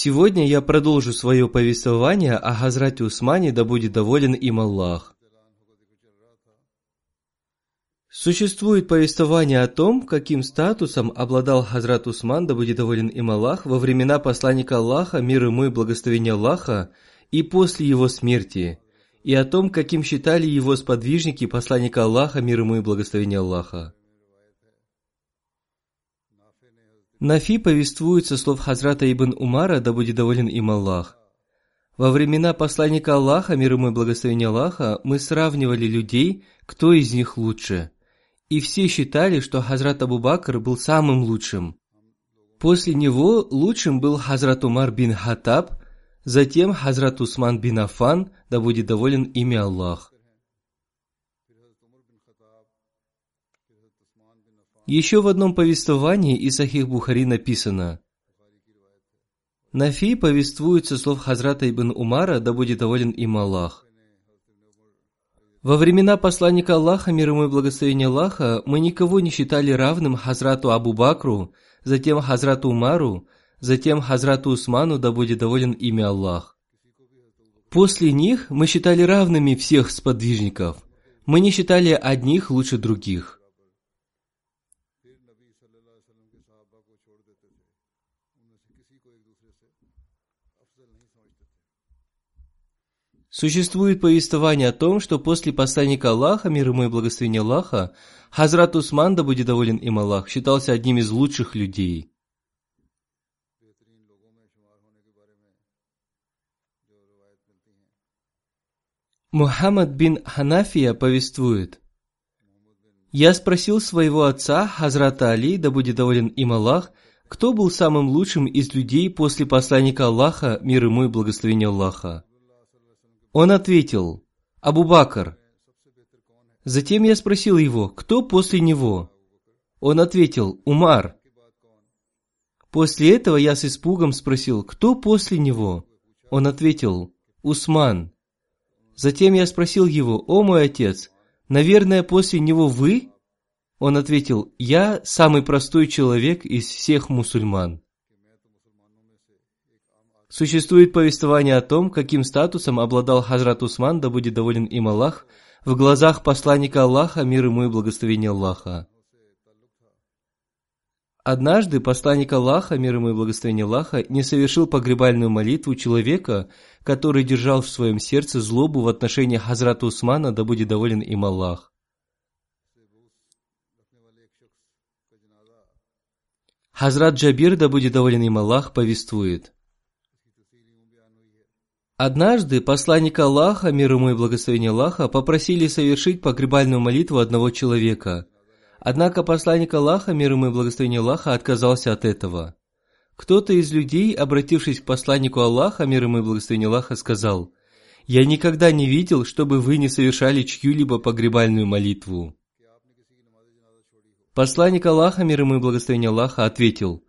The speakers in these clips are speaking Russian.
Сегодня я продолжу свое повествование о Хазрате Усмане, да будет доволен им Аллах. Существует повествование о том, каким статусом обладал Хазрат Усман, да будет доволен им Аллах, во времена посланника Аллаха, мир ему и благословение Аллаха, и после его смерти, и о том, каким считали его сподвижники посланника Аллаха, мир ему и благословение Аллаха. Нафи повествует со слов Хазрата Ибн Умара, да будет доволен им Аллах. Во времена посланника Аллаха, мир ему и благословение Аллаха, мы сравнивали людей, кто из них лучше. И все считали, что Хазрат Абу Бакр был самым лучшим. После него лучшим был Хазрат Умар бин Хатаб, затем Хазрат Усман бин Афан, да будет доволен ими Аллах. Еще в одном повествовании из Сахих Бухари написано Нафи повествует со слов Хазрата ибн Умара, да будет доволен им Аллах. Во времена посланника Аллаха, мир ему и благословение Аллаха, мы никого не считали равным Хазрату Абу Бакру, затем Хазрату Умару, затем Хазрату Усману, да будет доволен ими Аллах. После них мы считали равными всех сподвижников. Мы не считали одних лучше других. Существует повествование о том, что после посланника Аллаха, мир ему и благословение Аллаха, Хазрат Усман, да будет доволен им Аллах, считался одним из лучших людей. Мухаммад бин Ханафия повествует, «Я спросил своего отца, Хазрата Али, да будет доволен им Аллах, кто был самым лучшим из людей после посланника Аллаха, мир ему и благословение Аллаха. Он ответил, Абу Бакр. Затем я спросил его, кто после него? Он ответил, Умар. После этого я с испугом спросил, кто после него? Он ответил, Усман. Затем я спросил его, о мой отец, наверное, после него вы? Он ответил, я самый простой человек из всех мусульман. Существует повествование о том, каким статусом обладал Хазрат Усман, да будет доволен им Аллах, в глазах посланника Аллаха, мир ему и благословение Аллаха. Однажды посланник Аллаха, мир ему и благословение Аллаха, не совершил погребальную молитву человека, который держал в своем сердце злобу в отношении Хазрата Усмана, да будет доволен им Аллах. Хазрат Джабир, да будет доволен им Аллах, повествует – Однажды посланник Аллаха, мир ему и благословение Аллаха, попросили совершить погребальную молитву одного человека. Однако посланник Аллаха, мир ему и благословение Аллаха, отказался от этого. Кто-то из людей, обратившись к посланнику Аллаха, мир ему и благословение Аллаха, сказал, «Я никогда не видел, чтобы вы не совершали чью-либо погребальную молитву». Посланник Аллаха, мир ему и благословение Аллаха, ответил,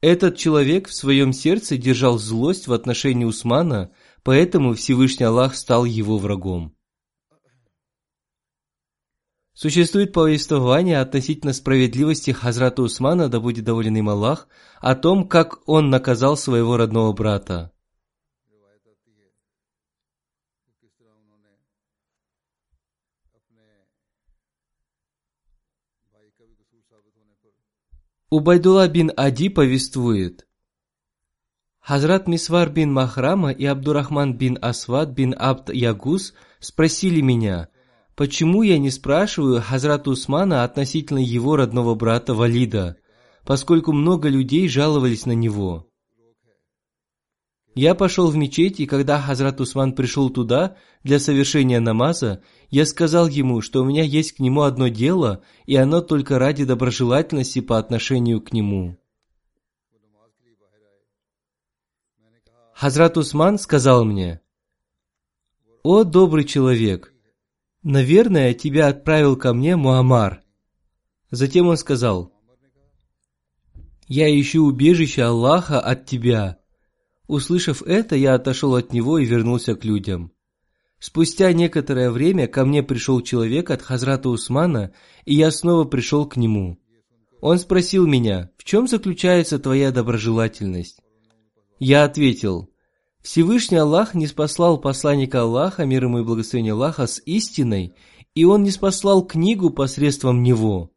«Этот человек в своем сердце держал злость в отношении Усмана, Поэтому Всевышний Аллах стал его врагом. Существует повествование относительно справедливости Хазрата Усмана, да будет доволен им Аллах, о том, как он наказал своего родного брата. Убайдулла бин Ади повествует – Хазрат Мисвар бин Махрама и Абдурахман бин Асвад бин Абд Ягус спросили меня, почему я не спрашиваю Хазрата Усмана относительно его родного брата Валида, поскольку много людей жаловались на него. Я пошел в мечеть, и когда Хазрат Усман пришел туда для совершения намаза, я сказал ему, что у меня есть к нему одно дело, и оно только ради доброжелательности по отношению к нему. Хазрат Усман сказал мне, «О, добрый человек, наверное, тебя отправил ко мне Муаммар». Затем он сказал, «Я ищу убежище Аллаха от тебя». Услышав это, я отошел от него и вернулся к людям. Спустя некоторое время ко мне пришел человек от Хазрата Усмана, и я снова пришел к нему. Он спросил меня, в чем заключается твоя доброжелательность? Я ответил, Всевышний Аллах не спаслал посланника Аллаха, мир ему и благословение Аллаха, с истиной, и он не спаслал книгу посредством него.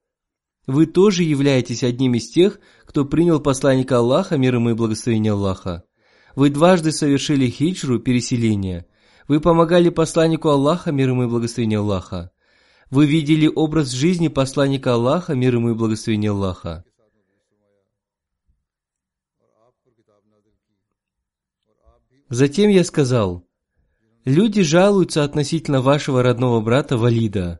Вы тоже являетесь одним из тех, кто принял посланника Аллаха, мир ему и благословение Аллаха. Вы дважды совершили хиджру, переселение. Вы помогали посланнику Аллаха, мир ему и благословение Аллаха. Вы видели образ жизни посланника Аллаха, мир ему и благословение Аллаха. Затем я сказал, люди жалуются относительно вашего родного брата Валида.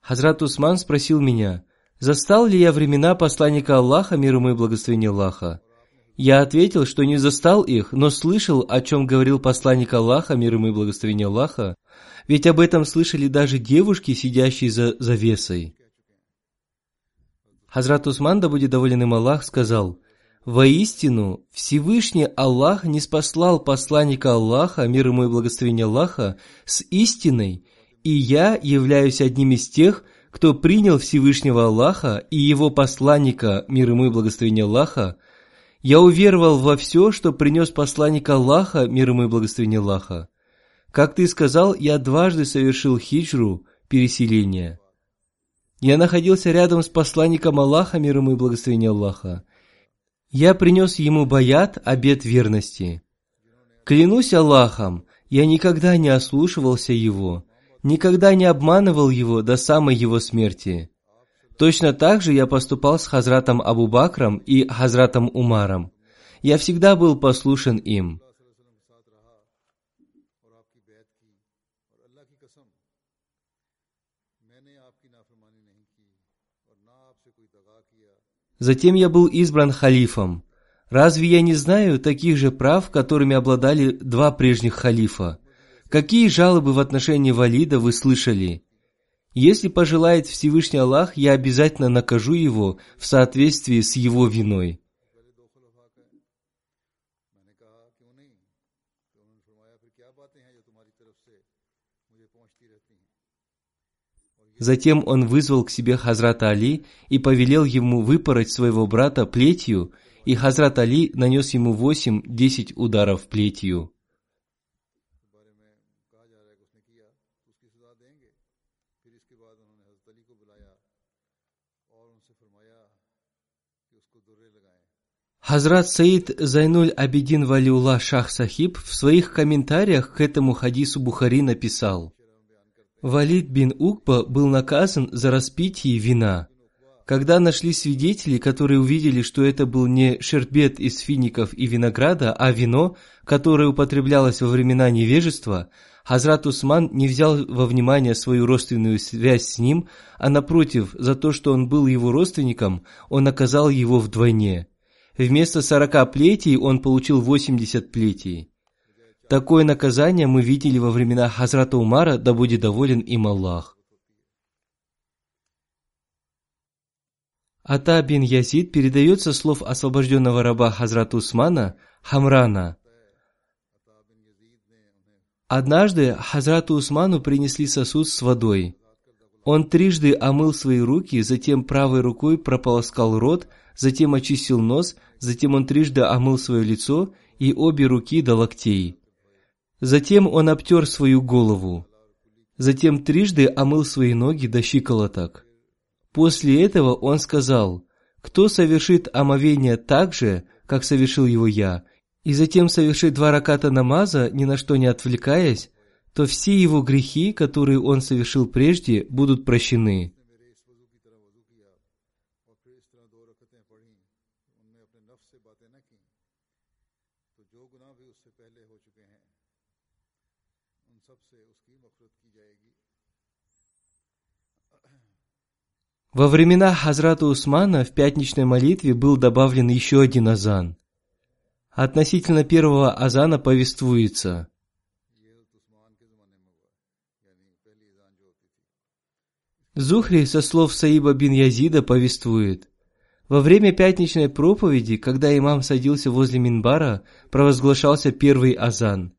Хазрат Усман спросил меня, застал ли я времена посланника Аллаха, мир ему и благословение Аллаха. Я ответил, что не застал их, но слышал, о чем говорил посланник Аллаха, мир ему и благословение Аллаха, ведь об этом слышали даже девушки, сидящие за завесой. Хазрат Усман, да будет доволен им Аллах, сказал, «Воистину, Всевышний Аллах не спаслал посланника Аллаха, мир ему и благословение Аллаха, с истиной, и я являюсь одним из тех, кто принял Всевышнего Аллаха и его посланника, мир ему и благословение Аллаха, я уверовал во все, что принес посланник Аллаха, мир ему и благословение Аллаха. Как ты сказал, я дважды совершил хиджру, переселение. Я находился рядом с посланником Аллаха, мир ему и благословение Аллаха. Я принес ему баят, обет верности. Клянусь Аллахом, я никогда не ослушивался его, никогда не обманывал его до самой его смерти. Точно так же я поступал с Хазратом Абу Бакром и Хазратом Умаром. Я всегда был послушен им. Затем я был избран халифом. Разве я не знаю таких же прав, которыми обладали два прежних халифа? Какие жалобы в отношении Валида вы слышали? Если пожелает Всевышний Аллах, я обязательно накажу его в соответствии с его виной. Затем он вызвал к себе Хазрата Али и повелел ему выпороть своего брата плетью, и Хазрат Али нанес ему восемь-десять ударов плетью. Хазрат Саид Зайнуль Абидин Валиулла Шах Сахиб в своих комментариях к этому хадису Бухари написал Валид бин Укба был наказан за распитие вина. Когда нашли свидетели, которые увидели, что это был не шербет из фиников и винограда, а вино, которое употреблялось во времена невежества, Хазрат Усман не взял во внимание свою родственную связь с ним, а напротив, за то, что он был его родственником, он наказал его вдвойне. Вместо сорока плетей он получил восемьдесят плетей. Такое наказание мы видели во времена Хазрата Умара, да будет доволен им Аллах. Ата бин Язид передает слов освобожденного раба Хазрата Усмана Хамрана. Однажды Хазрату Усману принесли сосуд с водой. Он трижды омыл свои руки, затем правой рукой прополоскал рот, затем очистил нос, затем он трижды омыл свое лицо и обе руки до локтей. Затем он обтер свою голову. Затем трижды омыл свои ноги до щиколоток. После этого он сказал, «Кто совершит омовение так же, как совершил его я, и затем совершит два раката намаза, ни на что не отвлекаясь, то все его грехи, которые он совершил прежде, будут прощены. Во времена Хазрата Усмана в пятничной молитве был добавлен еще один азан. Относительно первого азана повествуется – Зухри со слов Саиба бин Язида повествует. Во время пятничной проповеди, когда имам садился возле Минбара, провозглашался первый азан.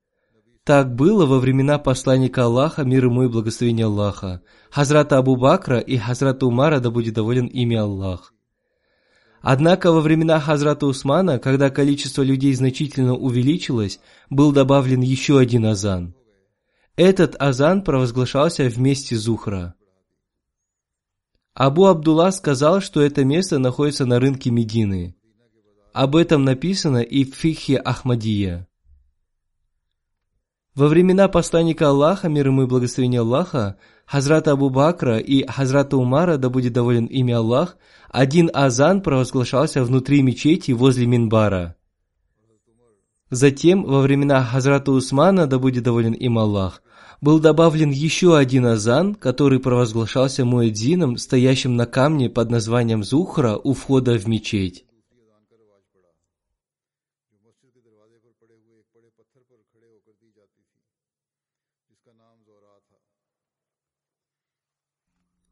Так было во времена посланника Аллаха, мир ему и благословения Аллаха, Хазрата Абу Бакра и Хазрата Умара, да будет доволен ими Аллах. Однако во времена Хазрата Усмана, когда количество людей значительно увеличилось, был добавлен еще один азан. Этот азан провозглашался вместе Зухра. Абу Абдулла сказал, что это место находится на рынке Медины. Об этом написано и в Фихе Ахмадия. Во времена посланника Аллаха, мир ему и благословения Аллаха, Хазрата Абу Бакра и Хазрата Умара, да будет доволен ими Аллах, один азан провозглашался внутри мечети возле Минбара. Затем, во времена Хазрата Усмана, да будет доволен им Аллах, был добавлен еще один азан, который провозглашался муэдзином, стоящим на камне под названием Зухра у входа в мечеть.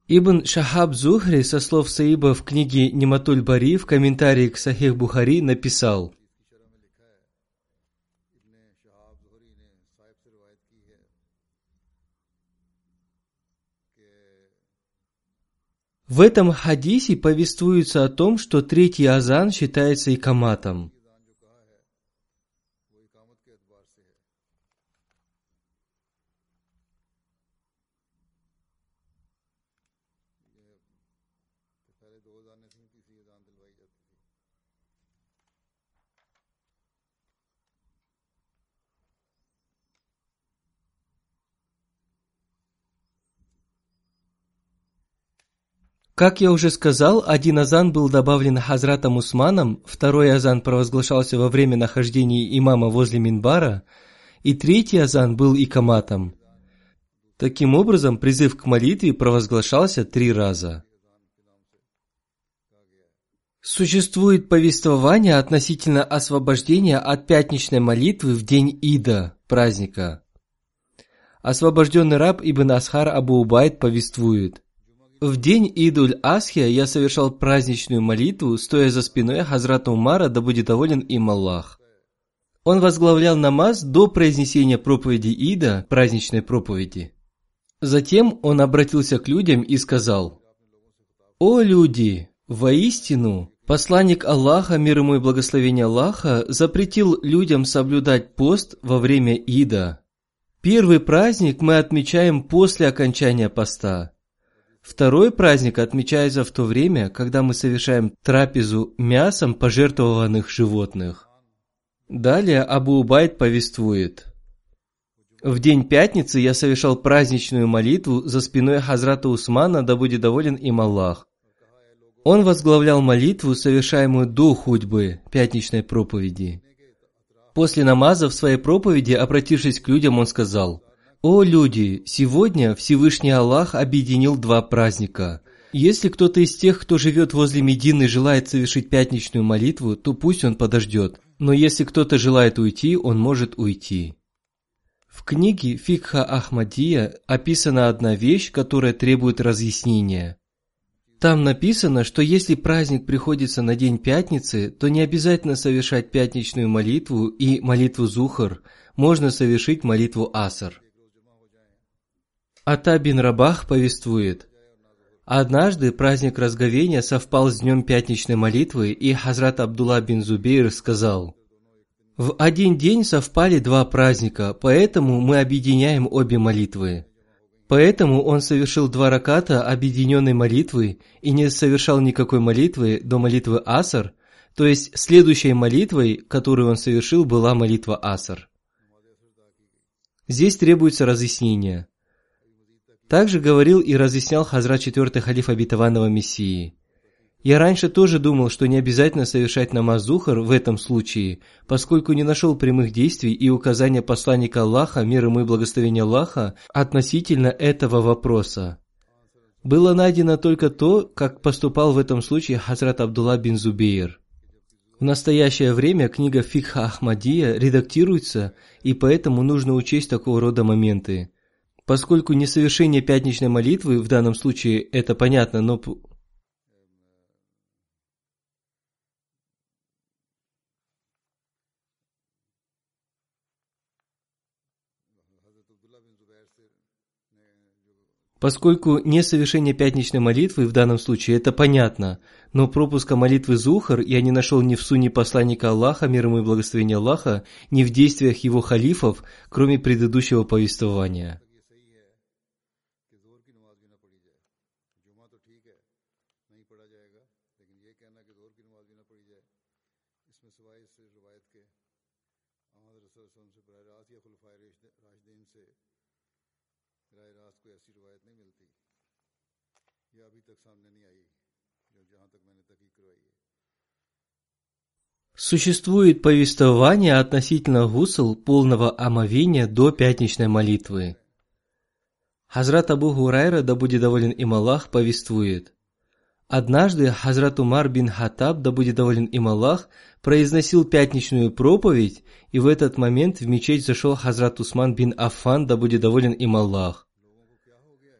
Ибн Шахаб Зухри со слов Саиба в книге Нематуль Бари в комментарии к Сахих Бухари написал – В этом хадисе повествуется о том, что третий азан считается икаматом. Как я уже сказал, один азан был добавлен Хазратом Усманом, второй азан провозглашался во время нахождения имама возле Минбара, и третий азан был икаматом. Таким образом, призыв к молитве провозглашался три раза. Существует повествование относительно освобождения от пятничной молитвы в день Ида, праздника. Освобожденный раб Ибн Асхар Абу Убайд повествует. В день Идуль-Асхия я совершал праздничную молитву, стоя за спиной Хазрата Умара, да будет доволен им Аллах. Он возглавлял намаз до произнесения проповеди Ида, праздничной проповеди. Затем он обратился к людям и сказал, «О люди, воистину, посланник Аллаха, мир ему и благословение Аллаха, запретил людям соблюдать пост во время Ида. Первый праздник мы отмечаем после окончания поста, Второй праздник отмечается в то время, когда мы совершаем трапезу мясом пожертвованных животных. Далее Абу Убайд повествует. В день пятницы я совершал праздничную молитву за спиной Хазрата Усмана, да будет доволен им Аллах. Он возглавлял молитву, совершаемую до худьбы, пятничной проповеди. После намаза в своей проповеди, обратившись к людям, он сказал – «О люди, сегодня Всевышний Аллах объединил два праздника. Если кто-то из тех, кто живет возле Медины, желает совершить пятничную молитву, то пусть он подождет. Но если кто-то желает уйти, он может уйти». В книге Фикха Ахмадия описана одна вещь, которая требует разъяснения. Там написано, что если праздник приходится на день пятницы, то не обязательно совершать пятничную молитву и молитву Зухар, можно совершить молитву Асар. Ата бин Рабах повествует, Однажды праздник разговения совпал с днем пятничной молитвы, и Хазрат Абдулла бин Зубейр сказал, «В один день совпали два праздника, поэтому мы объединяем обе молитвы». Поэтому он совершил два раката объединенной молитвы и не совершал никакой молитвы до молитвы Асар, то есть следующей молитвой, которую он совершил, была молитва Асар. Здесь требуется разъяснение. Также говорил и разъяснял Хазрат четвертый халиф обетованного Мессии. Я раньше тоже думал, что не обязательно совершать намаз Зухар в этом случае, поскольку не нашел прямых действий и указания посланника Аллаха, мир ему и благословения Аллаха, относительно этого вопроса. Было найдено только то, как поступал в этом случае Хазрат Абдулла бин Зубейр. В настоящее время книга Фикха Ахмадия редактируется, и поэтому нужно учесть такого рода моменты. Поскольку несовершение пятничной молитвы в данном случае это понятно, но Поскольку несовершение пятничной молитвы в данном случае это понятно, но пропуска молитвы Зухар я не нашел ни в суне посланника Аллаха, мир ему и благословения Аллаха, ни в действиях его халифов, кроме предыдущего повествования. Существует повествование относительно гусл полного омовения до пятничной молитвы. Хазрат Абу Гурайра, да будет доволен им Аллах, повествует. Однажды Хазрат Умар бин Хатаб, да будет доволен им Аллах, произносил пятничную проповедь, и в этот момент в мечеть зашел Хазрат Усман бин Аффан, да будет доволен им Аллах.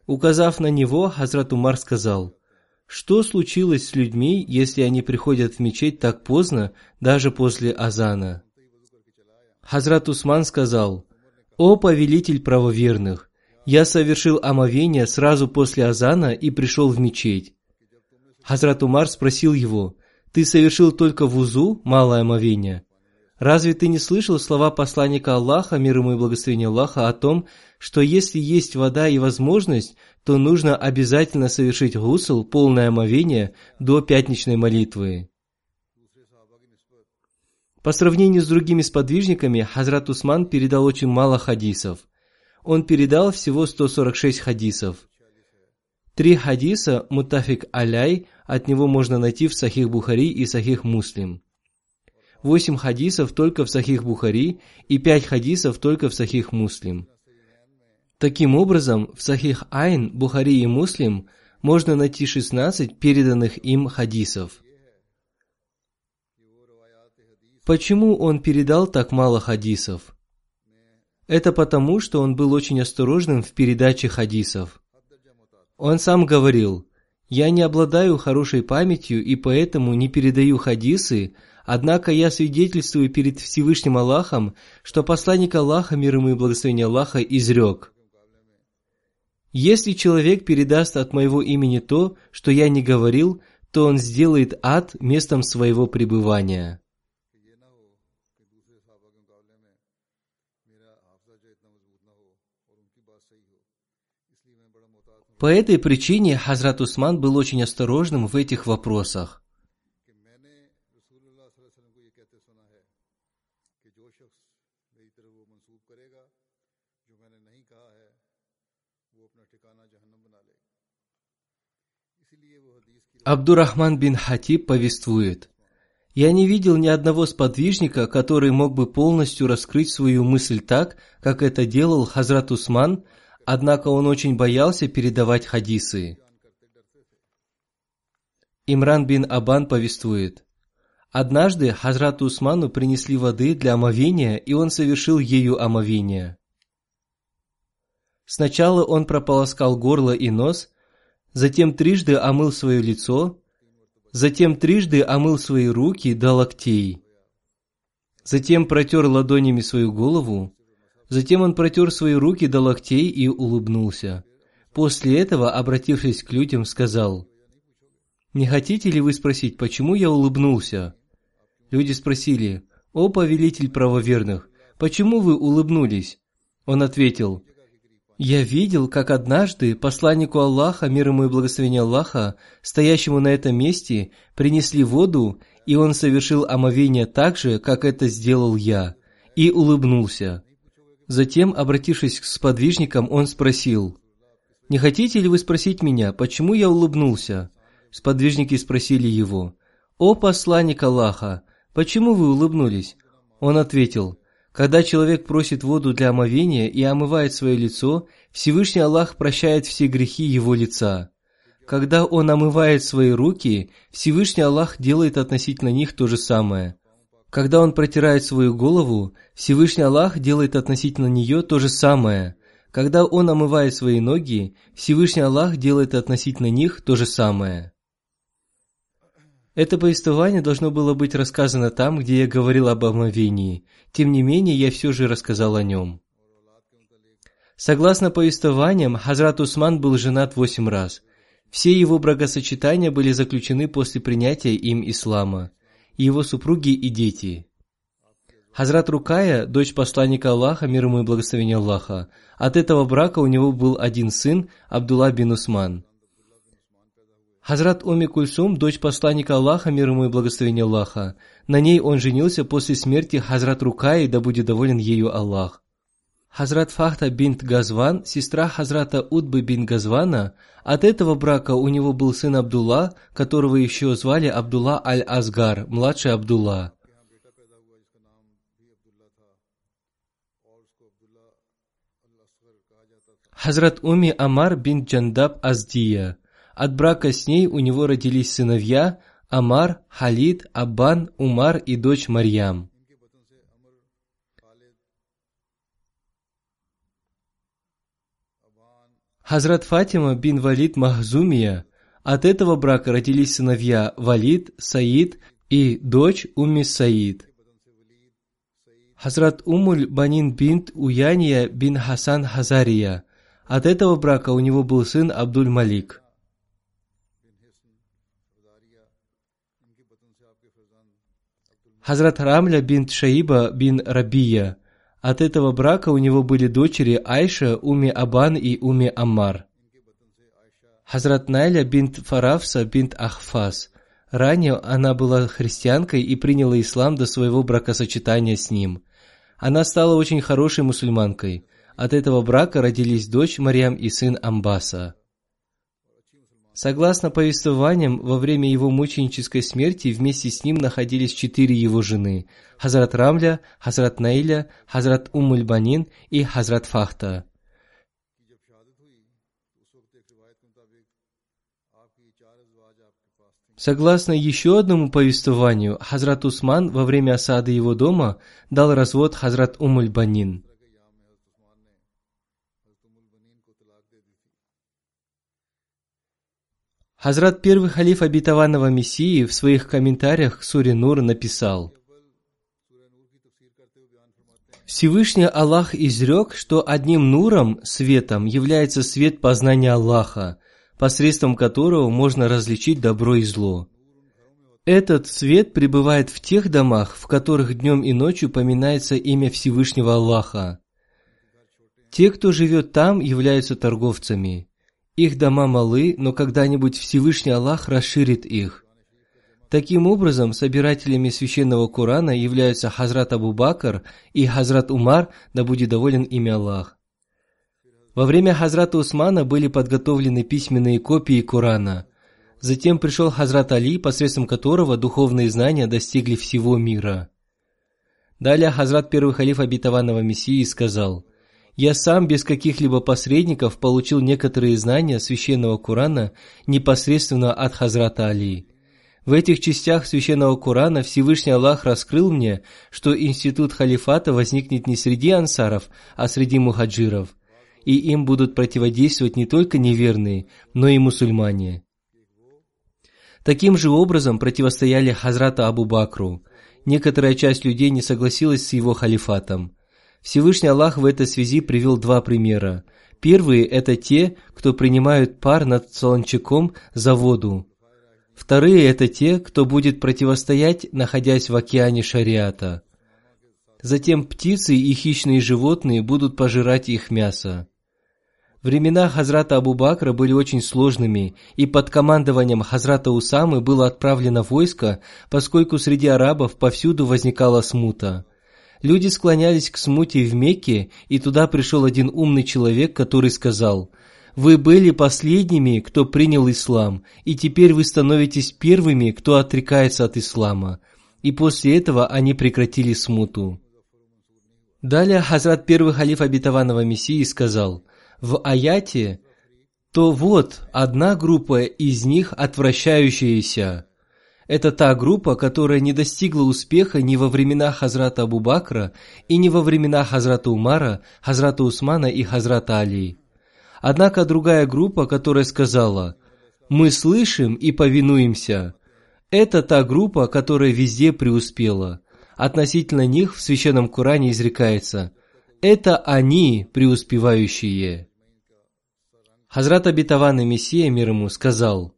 Указав на него, Хазрат Умар сказал, что случилось с людьми, если они приходят в мечеть так поздно, даже после азана? Хазрат Усман сказал, «О повелитель правоверных, я совершил омовение сразу после азана и пришел в мечеть». Хазрат Умар спросил его, «Ты совершил только вузу, малое омовение?» Разве ты не слышал слова посланника Аллаха, мир ему и благословение Аллаха, о том, что если есть вода и возможность, то нужно обязательно совершить гусл, полное омовение, до пятничной молитвы. По сравнению с другими сподвижниками, Хазрат Усман передал очень мало хадисов. Он передал всего 146 хадисов. Три хадиса Мутафик Аляй от него можно найти в Сахих Бухари и Сахих Муслим. Восемь хадисов только в Сахих Бухари и пять хадисов только в Сахих Муслим. Таким образом, в Сахих Айн, Бухари и Муслим можно найти 16 переданных им хадисов. Почему он передал так мало хадисов? Это потому, что он был очень осторожным в передаче хадисов. Он сам говорил, «Я не обладаю хорошей памятью и поэтому не передаю хадисы, Однако я свидетельствую перед Всевышним Аллахом, что посланник Аллаха, мир ему и благословение Аллаха, изрек. Если человек передаст от моего имени то, что я не говорил, то он сделает ад местом своего пребывания. По этой причине Хазрат Усман был очень осторожным в этих вопросах. Абдурахман бин Хатиб повествует, «Я не видел ни одного сподвижника, который мог бы полностью раскрыть свою мысль так, как это делал Хазрат Усман, однако он очень боялся передавать хадисы». Имран бин Абан повествует, Однажды Хазрату Усману принесли воды для омовения, и он совершил ею омовение. Сначала он прополоскал горло и нос, затем трижды омыл свое лицо, затем трижды омыл свои руки до локтей. Затем протер ладонями свою голову, затем он протер свои руки до локтей и улыбнулся. После этого, обратившись к людям, сказал, «Не хотите ли вы спросить, почему я улыбнулся?» Люди спросили, «О повелитель правоверных, почему вы улыбнулись?» Он ответил, «Я видел, как однажды посланнику Аллаха, мир ему и благословение Аллаха, стоящему на этом месте, принесли воду, и он совершил омовение так же, как это сделал я, и улыбнулся. Затем, обратившись к сподвижникам, он спросил, «Не хотите ли вы спросить меня, почему я улыбнулся?» Сподвижники спросили его, «О посланник Аллаха, почему вы улыбнулись?» Он ответил, «Когда человек просит воду для омовения и омывает свое лицо, Всевышний Аллах прощает все грехи его лица. Когда он омывает свои руки, Всевышний Аллах делает относительно них то же самое. Когда он протирает свою голову, Всевышний Аллах делает относительно нее то же самое. Когда он омывает свои ноги, Всевышний Аллах делает относительно них то же самое. Это повествование должно было быть рассказано там, где я говорил об омовении. Тем не менее, я все же рассказал о нем. Согласно повествованиям, Хазрат Усман был женат восемь раз. Все его бракосочетания были заключены после принятия им ислама. Его супруги и дети. Хазрат Рукая, дочь посланника Аллаха, мир ему и благословение Аллаха, от этого брака у него был один сын, Абдулла бин Усман. Хазрат Уми Кульсум, дочь посланника Аллаха, мир ему и благословение Аллаха. На ней он женился после смерти Хазрат Рукаи, да будет доволен ею Аллах. Хазрат Фахта бинт Газван, сестра Хазрата Удбы бин Газвана, от этого брака у него был сын Абдулла, которого еще звали Абдулла Аль-Азгар, младший Абдулла. Хазрат Уми Амар бин Джандаб Аздия. От брака с ней у него родились сыновья Амар, Халид, Аббан, Умар и дочь Марьям. Хазрат Фатима бин Валид Махзумия. От этого брака родились сыновья Валид, Саид и дочь Умми Саид. Хазрат Умуль Банин бинт Уяния бин Хасан Хазария. От этого брака у него был сын Абдуль Малик. Хазрат Рамля бин Шаиба бин Рабия. От этого брака у него были дочери Айша, Уми Абан и Уми Аммар. Хазрат Найля бинт Фарафса бинт Ахфас. Ранее она была христианкой и приняла ислам до своего бракосочетания с ним. Она стала очень хорошей мусульманкой. От этого брака родились дочь Марьям и сын Амбаса. Согласно повествованиям, во время его мученической смерти вместе с ним находились четыре его жены – Хазрат Рамля, Хазрат Наиля, Хазрат Умульбанин и Хазрат Фахта. Согласно еще одному повествованию, Хазрат Усман во время осады его дома дал развод Хазрат Умульбанин. Хазрат первый халиф обетованного Мессии в своих комментариях к Суре Нур написал Всевышний Аллах изрек, что одним нуром, светом, является свет познания Аллаха, посредством которого можно различить добро и зло. Этот свет пребывает в тех домах, в которых днем и ночью поминается имя Всевышнего Аллаха. Те, кто живет там, являются торговцами. Их дома малы, но когда-нибудь Всевышний Аллах расширит их. Таким образом, собирателями священного Корана являются Хазрат Абу Бакр и Хазрат Умар, да будет доволен имя Аллах. Во время Хазрата Усмана были подготовлены письменные копии Корана. Затем пришел Хазрат Али, посредством которого духовные знания достигли всего мира. Далее Хазрат первый халиф обетованного Мессии сказал – я сам без каких-либо посредников получил некоторые знания священного Корана непосредственно от Хазрата Али. В этих частях священного Корана Всевышний Аллах раскрыл мне, что институт халифата возникнет не среди ансаров, а среди мухаджиров, и им будут противодействовать не только неверные, но и мусульмане. Таким же образом противостояли Хазрата Абу Бакру. Некоторая часть людей не согласилась с его халифатом – Всевышний Аллах в этой связи привел два примера. Первые – это те, кто принимают пар над солончаком за воду. Вторые – это те, кто будет противостоять, находясь в океане шариата. Затем птицы и хищные животные будут пожирать их мясо. Времена Хазрата Абу Бакра были очень сложными, и под командованием Хазрата Усамы было отправлено войско, поскольку среди арабов повсюду возникала смута. Люди склонялись к смуте в Мекке, и туда пришел один умный человек, который сказал, «Вы были последними, кто принял ислам, и теперь вы становитесь первыми, кто отрекается от ислама». И после этого они прекратили смуту. Далее Хазрат первый халиф обетованного Мессии сказал – в аяте, то вот одна группа из них отвращающаяся. Это та группа, которая не достигла успеха ни во времена Хазрата Абу Бакра и не во времена Хазрата Умара, Хазрата Усмана и Хазрата Али. Однако другая группа, которая сказала «Мы слышим и повинуемся», это та группа, которая везде преуспела. Относительно них в Священном Коране изрекается «Это они преуспевающие». Хазрат обетованный Мессия мир ему сказал,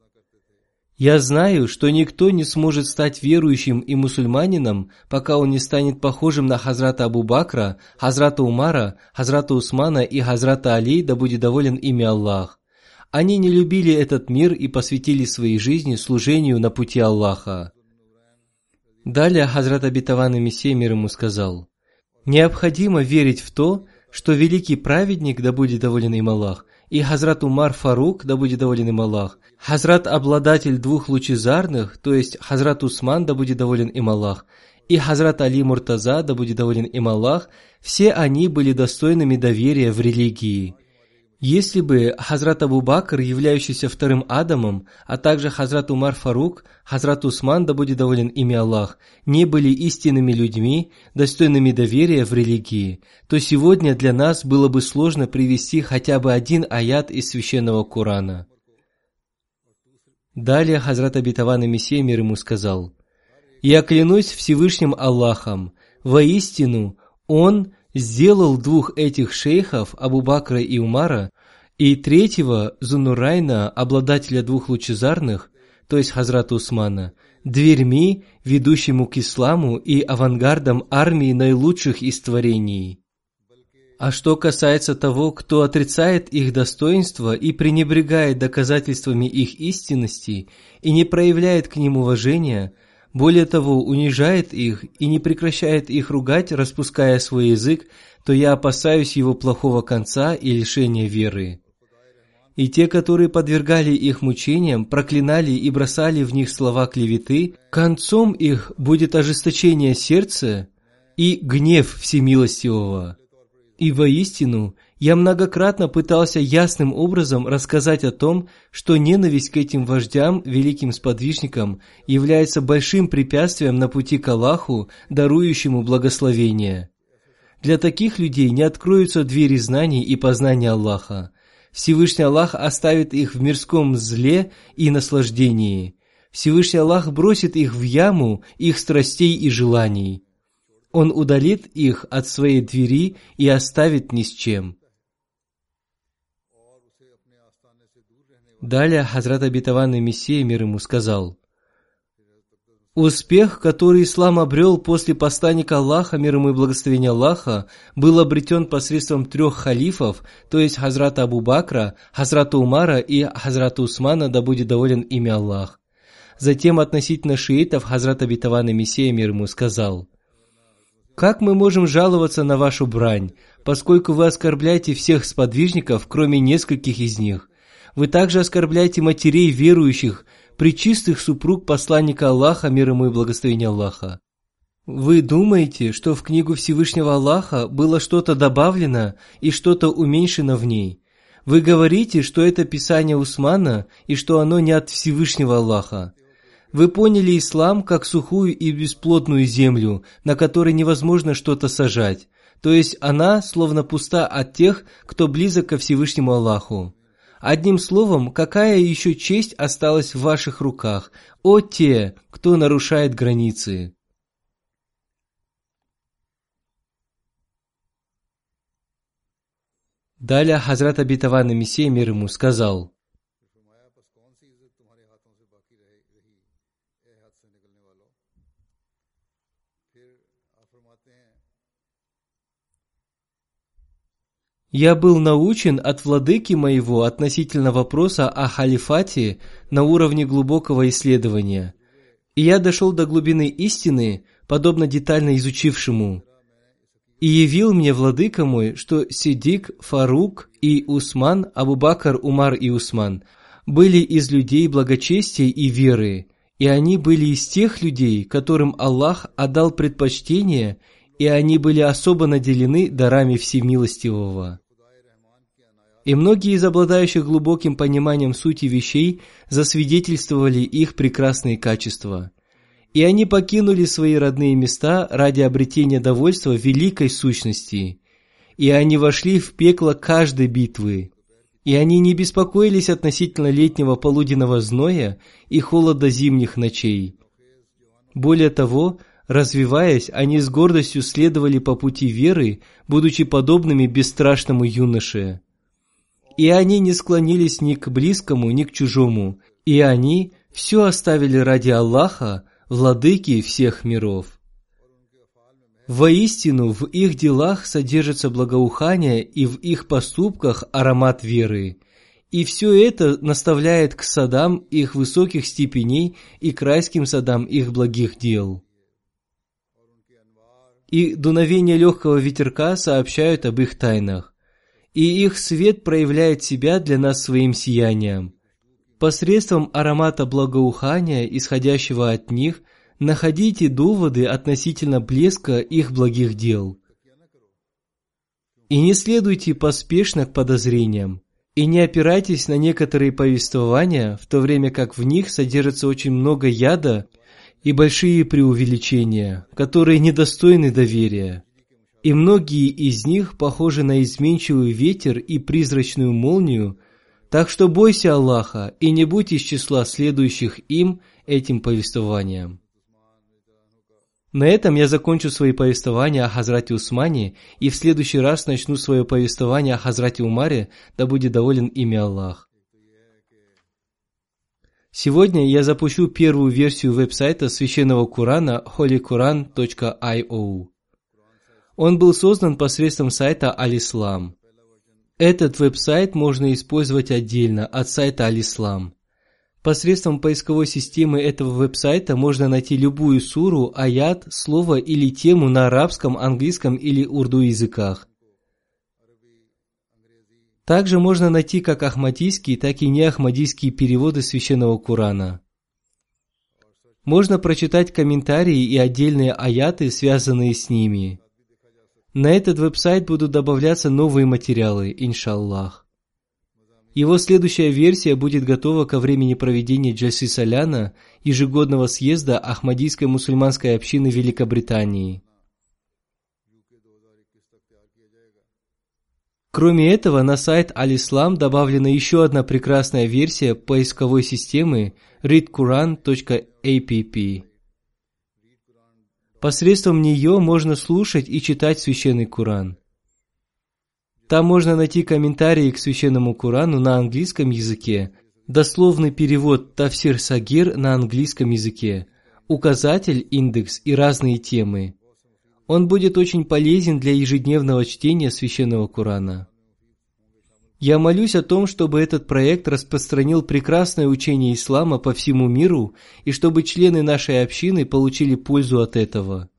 «Я знаю, что никто не сможет стать верующим и мусульманином, пока он не станет похожим на Хазрата Абу Бакра, Хазрата Умара, Хазрата Усмана и Хазрата Али, да будет доволен ими Аллах. Они не любили этот мир и посвятили своей жизни служению на пути Аллаха». Далее Хазрат обетованный Мессия мир ему сказал, «Необходимо верить в то, что великий праведник, да будет доволен им Аллах, и Хазрат Умар Фарук, да будет доволен им Аллах, Хазрат обладатель двух лучезарных, то есть Хазрат Усман, да будет доволен им Аллах, и Хазрат Али Муртаза, да будет доволен им Аллах, все они были достойными доверия в религии. Если бы Хазрат Абу Бакр, являющийся вторым Адамом, а также Хазрат Умар Фарук, Хазрат Усман, да будет доволен ими Аллах, не были истинными людьми, достойными доверия в религии, то сегодня для нас было бы сложно привести хотя бы один аят из Священного Корана. Далее Хазрат Абитаван и Мессия мир ему сказал, «Я клянусь Всевышним Аллахом, воистину, Он сделал двух этих шейхов, Абу Бакра и Умара, и третьего, Зунурайна, обладателя двух лучезарных, то есть Хазрата Усмана, дверьми, ведущему к исламу и авангардом армии наилучших из творений. А что касается того, кто отрицает их достоинство и пренебрегает доказательствами их истинности и не проявляет к ним уважения – более того, унижает их и не прекращает их ругать, распуская свой язык, то я опасаюсь его плохого конца и лишения веры. И те, которые подвергали их мучениям, проклинали и бросали в них слова клеветы, концом их будет ожесточение сердца и гнев Всемилостивого. И воистину, я многократно пытался ясным образом рассказать о том, что ненависть к этим вождям, великим сподвижникам, является большим препятствием на пути к Аллаху, дарующему благословение. Для таких людей не откроются двери знаний и познания Аллаха. Всевышний Аллах оставит их в мирском зле и наслаждении. Всевышний Аллах бросит их в яму их страстей и желаний. Он удалит их от своей двери и оставит ни с чем. Далее Хазрат обетованный Мессия мир ему сказал, Успех, который ислам обрел после посланника Аллаха, мир ему и благословения Аллаха, был обретен посредством трех халифов, то есть Хазрата Абу Бакра, Хазрата Умара и Хазрата Усмана, да будет доволен ими Аллах. Затем относительно шиитов Хазрат обетованный Мессия мир ему сказал, «Как мы можем жаловаться на вашу брань, поскольку вы оскорбляете всех сподвижников, кроме нескольких из них?» Вы также оскорбляете матерей верующих, причистых супруг посланника Аллаха, мир ему и благословения Аллаха. Вы думаете, что в книгу Всевышнего Аллаха было что-то добавлено и что-то уменьшено в ней? Вы говорите, что это Писание Усмана и что оно не от Всевышнего Аллаха. Вы поняли ислам как сухую и бесплодную землю, на которой невозможно что-то сажать, то есть она словно пуста от тех, кто близок ко Всевышнему Аллаху. Одним словом, какая еще честь осталась в ваших руках, о те, кто нарушает границы? Далее Хазрат Абитаван Мессия мир ему сказал, «Я был научен от владыки моего относительно вопроса о халифате на уровне глубокого исследования, и я дошел до глубины истины, подобно детально изучившему. И явил мне владыка мой, что Сидик, Фарук и Усман, Абу-Бакр, Умар и Усман были из людей благочестия и веры, и они были из тех людей, которым Аллах отдал предпочтение, и они были особо наделены дарами Всемилостивого. И многие из обладающих глубоким пониманием сути вещей засвидетельствовали их прекрасные качества. И они покинули свои родные места ради обретения довольства великой сущности. И они вошли в пекло каждой битвы. И они не беспокоились относительно летнего полуденного зноя и холода зимних ночей. Более того, развиваясь, они с гордостью следовали по пути веры, будучи подобными бесстрашному юноше. И они не склонились ни к близкому, ни к чужому, и они все оставили ради Аллаха, владыки всех миров. Воистину, в их делах содержится благоухание и в их поступках аромат веры. И все это наставляет к садам их высоких степеней и к райским садам их благих дел. И дуновение легкого ветерка сообщают об их тайнах. И их свет проявляет себя для нас своим сиянием. Посредством аромата благоухания, исходящего от них, находите доводы относительно блеска их благих дел. И не следуйте поспешно к подозрениям, и не опирайтесь на некоторые повествования, в то время как в них содержится очень много яда и большие преувеличения, которые недостойны доверия. И многие из них похожи на изменчивый ветер и призрачную молнию, так что бойся Аллаха и не будь из числа следующих им этим повествованиям. На этом я закончу свои повествования о Хазрате Усмане и в следующий раз начну свое повествование о Хазрате Умаре, да будет доволен ими Аллах. Сегодня я запущу первую версию веб-сайта священного Корана holyquran.io. Он был создан посредством сайта Алислам. Этот веб-сайт можно использовать отдельно от сайта Алислам. Посредством поисковой системы этого веб-сайта можно найти любую суру, аят, слово или тему на арабском, английском или урду языках. Также можно найти как ахмадийские, так и неахмадийские переводы священного Корана. Можно прочитать комментарии и отдельные аяты, связанные с ними. На этот веб-сайт будут добавляться новые материалы, иншаллах. Его следующая версия будет готова ко времени проведения Джальси Соляна, ежегодного съезда Ахмадийской мусульманской общины Великобритании. Кроме этого, на сайт Алислам добавлена еще одна прекрасная версия поисковой системы readquran.app. Посредством нее можно слушать и читать священный Куран. Там можно найти комментарии к священному Курану на английском языке, дословный перевод Тафсир Сагир на английском языке, указатель, индекс и разные темы. Он будет очень полезен для ежедневного чтения священного Курана. Я молюсь о том, чтобы этот проект распространил прекрасное учение ислама по всему миру и чтобы члены нашей общины получили пользу от этого.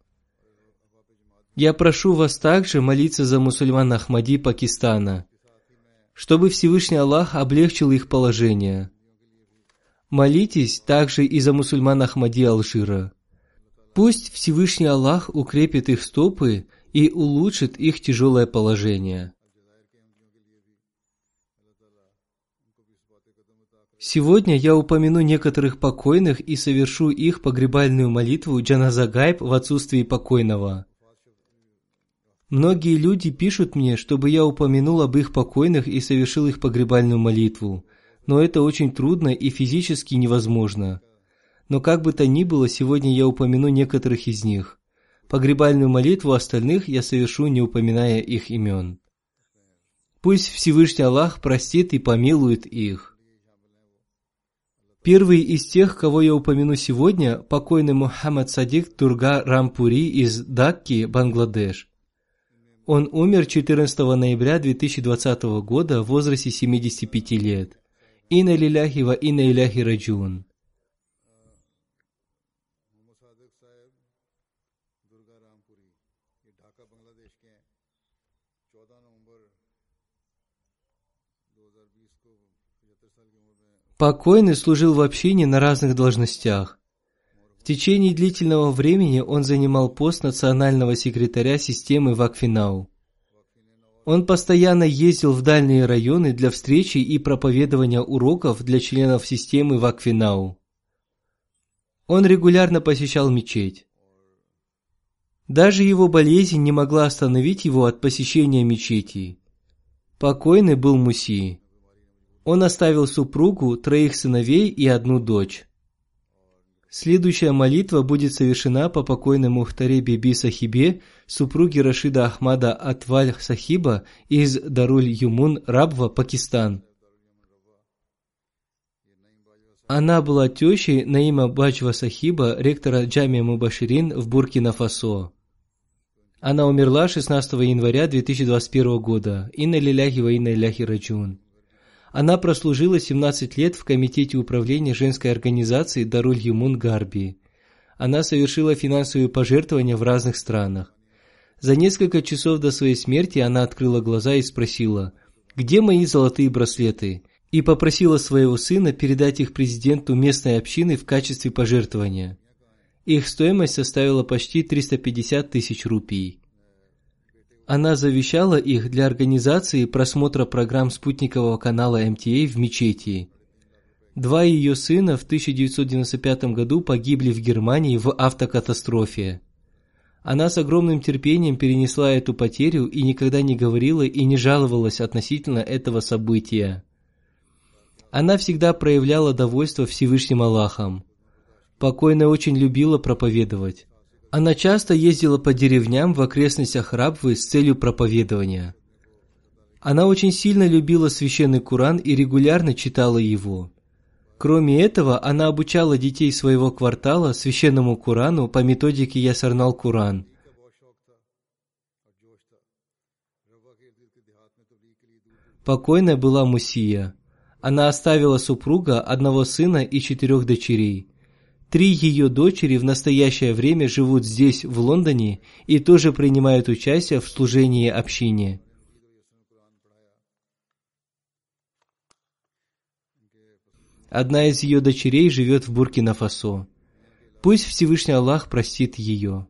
Я прошу вас также молиться за мусульман Ахмади Пакистана, чтобы Всевышний Аллах облегчил их положение. Молитесь также и за мусульман Ахмади Алжира. Пусть Всевышний Аллах укрепит их стопы и улучшит их тяжелое положение. Сегодня я упомяну некоторых покойных и совершу их погребальную молитву Джаназагайб в отсутствии покойного. Многие люди пишут мне, чтобы я упомянул об их покойных и совершил их погребальную молитву, но это очень трудно и физически невозможно. Но как бы то ни было, сегодня я упомяну некоторых из них. Погребальную молитву остальных я совершу, не упоминая их имен. Пусть Всевышний Аллах простит и помилует их. Первый из тех, кого я упомяну сегодня, покойный Мухаммад Садик Турга Рампури из Дакки, Бангладеш. Он умер 14 ноября 2020 года в возрасте 75 лет. Инна лиляхи ва инна иляхи раджун. Покойный служил в общине на разных должностях. В течение длительного времени он занимал пост национального секретаря системы Вакфинау. Он постоянно ездил в дальние районы для встречи и проповедования уроков для членов системы Вакфинау. Он регулярно посещал мечеть. Даже его болезнь не могла остановить его от посещения мечети. Покойный был Муси. Он оставил супругу, троих сыновей и одну дочь. Следующая молитва будет совершена по покойному Мухтаре Биби Сахибе, супруге Рашида Ахмада Атваль Сахиба из Даруль Юмун, Рабва, Пакистан. Она была тещей Наима Баджва Сахиба, ректора Джамия Мубаширин в Буркина-Фасо. Она умерла 16 января 2021 года. Инна лиляхи ва инна иляхи раджун. Она прослужила 17 лет в Комитете управления женской организации Даруль Юмун Гарби. Она совершила финансовые пожертвования в разных странах. За несколько часов до своей смерти она открыла глаза и спросила, «Где мои золотые браслеты?» и попросила своего сына передать их президенту местной общины в качестве пожертвования. Их стоимость составила почти 350 тысяч рупий. Она завещала их для организации просмотра программ спутникового канала МТА в мечети. Два ее сына в 1995 году погибли в Германии в автокатастрофе. Она с огромным терпением перенесла эту потерю и никогда не говорила и не жаловалась относительно этого события. Она всегда проявляла довольство Всевышним Аллахом. Покойная очень любила проповедовать. Она часто ездила по деревням в окрестностях Рабвы с целью проповедования. Она очень сильно любила священный Куран и регулярно читала его. Кроме этого, она обучала детей своего квартала священному Курану по методике Ясарнал Куран. Покойная была Мусия. Она оставила супруга, одного сына и четырех дочерей – Три ее дочери в настоящее время живут здесь, в Лондоне, и тоже принимают участие в служении общине. Одна из ее дочерей живет в Буркина-Фасо. Пусть Всевышний Аллах простит ее.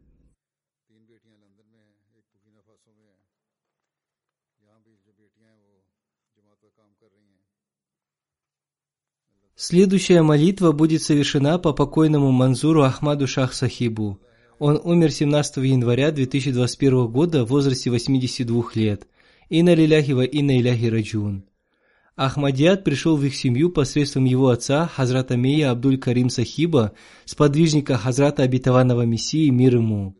Следующая молитва будет совершена по покойному Манзуру Ахмаду Шах Сахибу. Он умер 17 января 2021 года в возрасте 82 лет. Инна лиляхи ва инна иляхи раджун. Ахмадиат пришел в их семью посредством его отца, Хазрата Мия Абдуль Карим Сахиба, сподвижника Хазрата Обетованного Мессии мир ему.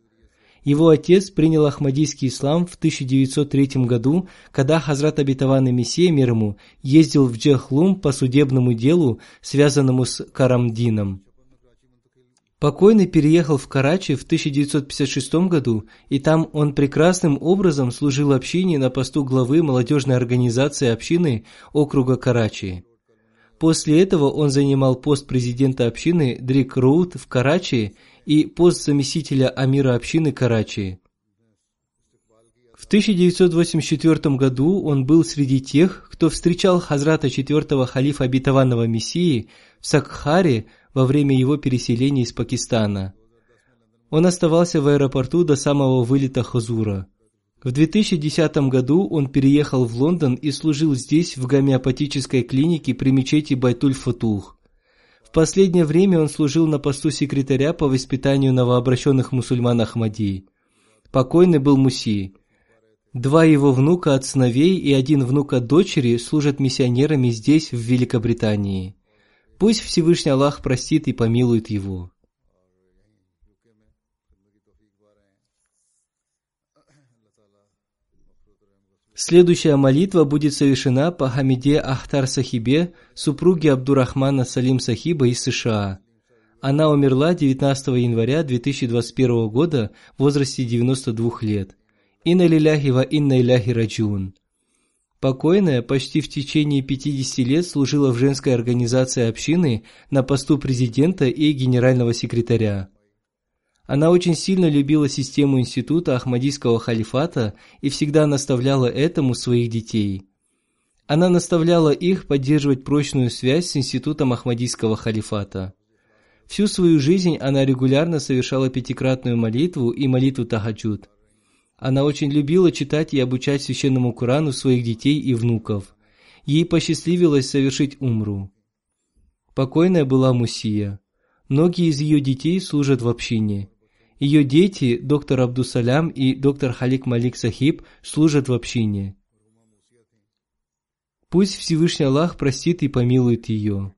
Его отец принял ахмадийский ислам в 1903 году, когда Хазрат Абитаван Мессия мир ему ездил в Джехлум по судебному делу, связанному с Карамдином. Покойный переехал в Карачи в 1956 году, и там он прекрасным образом служил общине на посту главы молодежной организации общины округа Карачи. После этого он занимал пост президента общины Дрик Роуд в Карачи и пост заместителя Амира общины Карачи. В 1984 году он был среди тех, кто встречал Хазрата четвертого халифа обетованного Мессии в Сакхаре во время его переселения из Пакистана. Он оставался в аэропорту до самого вылета Хазура. В 2010 году он переехал в Лондон и служил здесь в гомеопатической клинике при мечети Байтуль-Фатух. В последнее время он служил на посту секретаря по воспитанию новообращенных мусульман Ахмадии. Покойный был Муси. Два его внука от сыновей и один внук от дочери служат миссионерами здесь, в Великобритании. Пусть Всевышний Аллах простит и помилует его. Следующая молитва будет совершена по Хамиде Ахтар Сахибе, супруге Абдурахмана Салим Сахиба из США. Она умерла 19 января 2021 года в возрасте 92 лет. Инна лиляхи ва инна иляхи раджун. Покойная почти в течение 50 лет служила в женской организации общины на посту президента и генерального секретаря. Она очень сильно любила систему института Ахмадийского халифата и всегда наставляла этому своих детей. Она наставляла их поддерживать прочную связь с институтом Ахмадийского халифата. Всю свою жизнь она регулярно совершала пятикратную молитву и молитву Тахаджуд. Она очень любила читать и обучать священному Корану своих детей и внуков. Ей посчастливилось совершить умру. Покойная была Мусия. Многие из ее детей служат в общине. Ее дети, доктор Абдусалям и доктор Халик Малик Сахиб, служат в общине. Пусть Всевышний Аллах простит и помилует ее.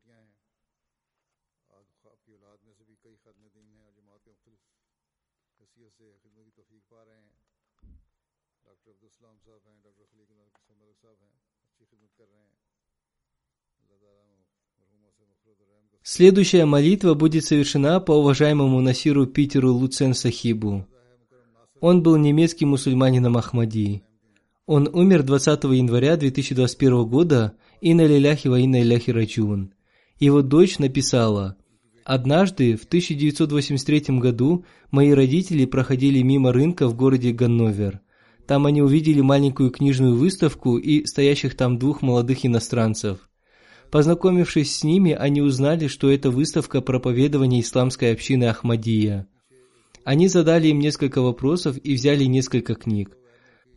Следующая молитва будет совершена по уважаемому Насиру Питеру Луцен Сахибу. Он был немецким мусульманином Ахмади. Он умер 20 января 2021 года и на лиляхи ва инна иляхи раджун. Его дочь написала «Однажды, в 1983 году, мои родители проходили мимо рынка в городе Ганновер. Там они увидели маленькую книжную выставку и стоящих там двух молодых иностранцев. Познакомившись с ними, они узнали, что это выставка проповедования исламской общины Ахмадия. Они задали им несколько вопросов и взяли несколько книг.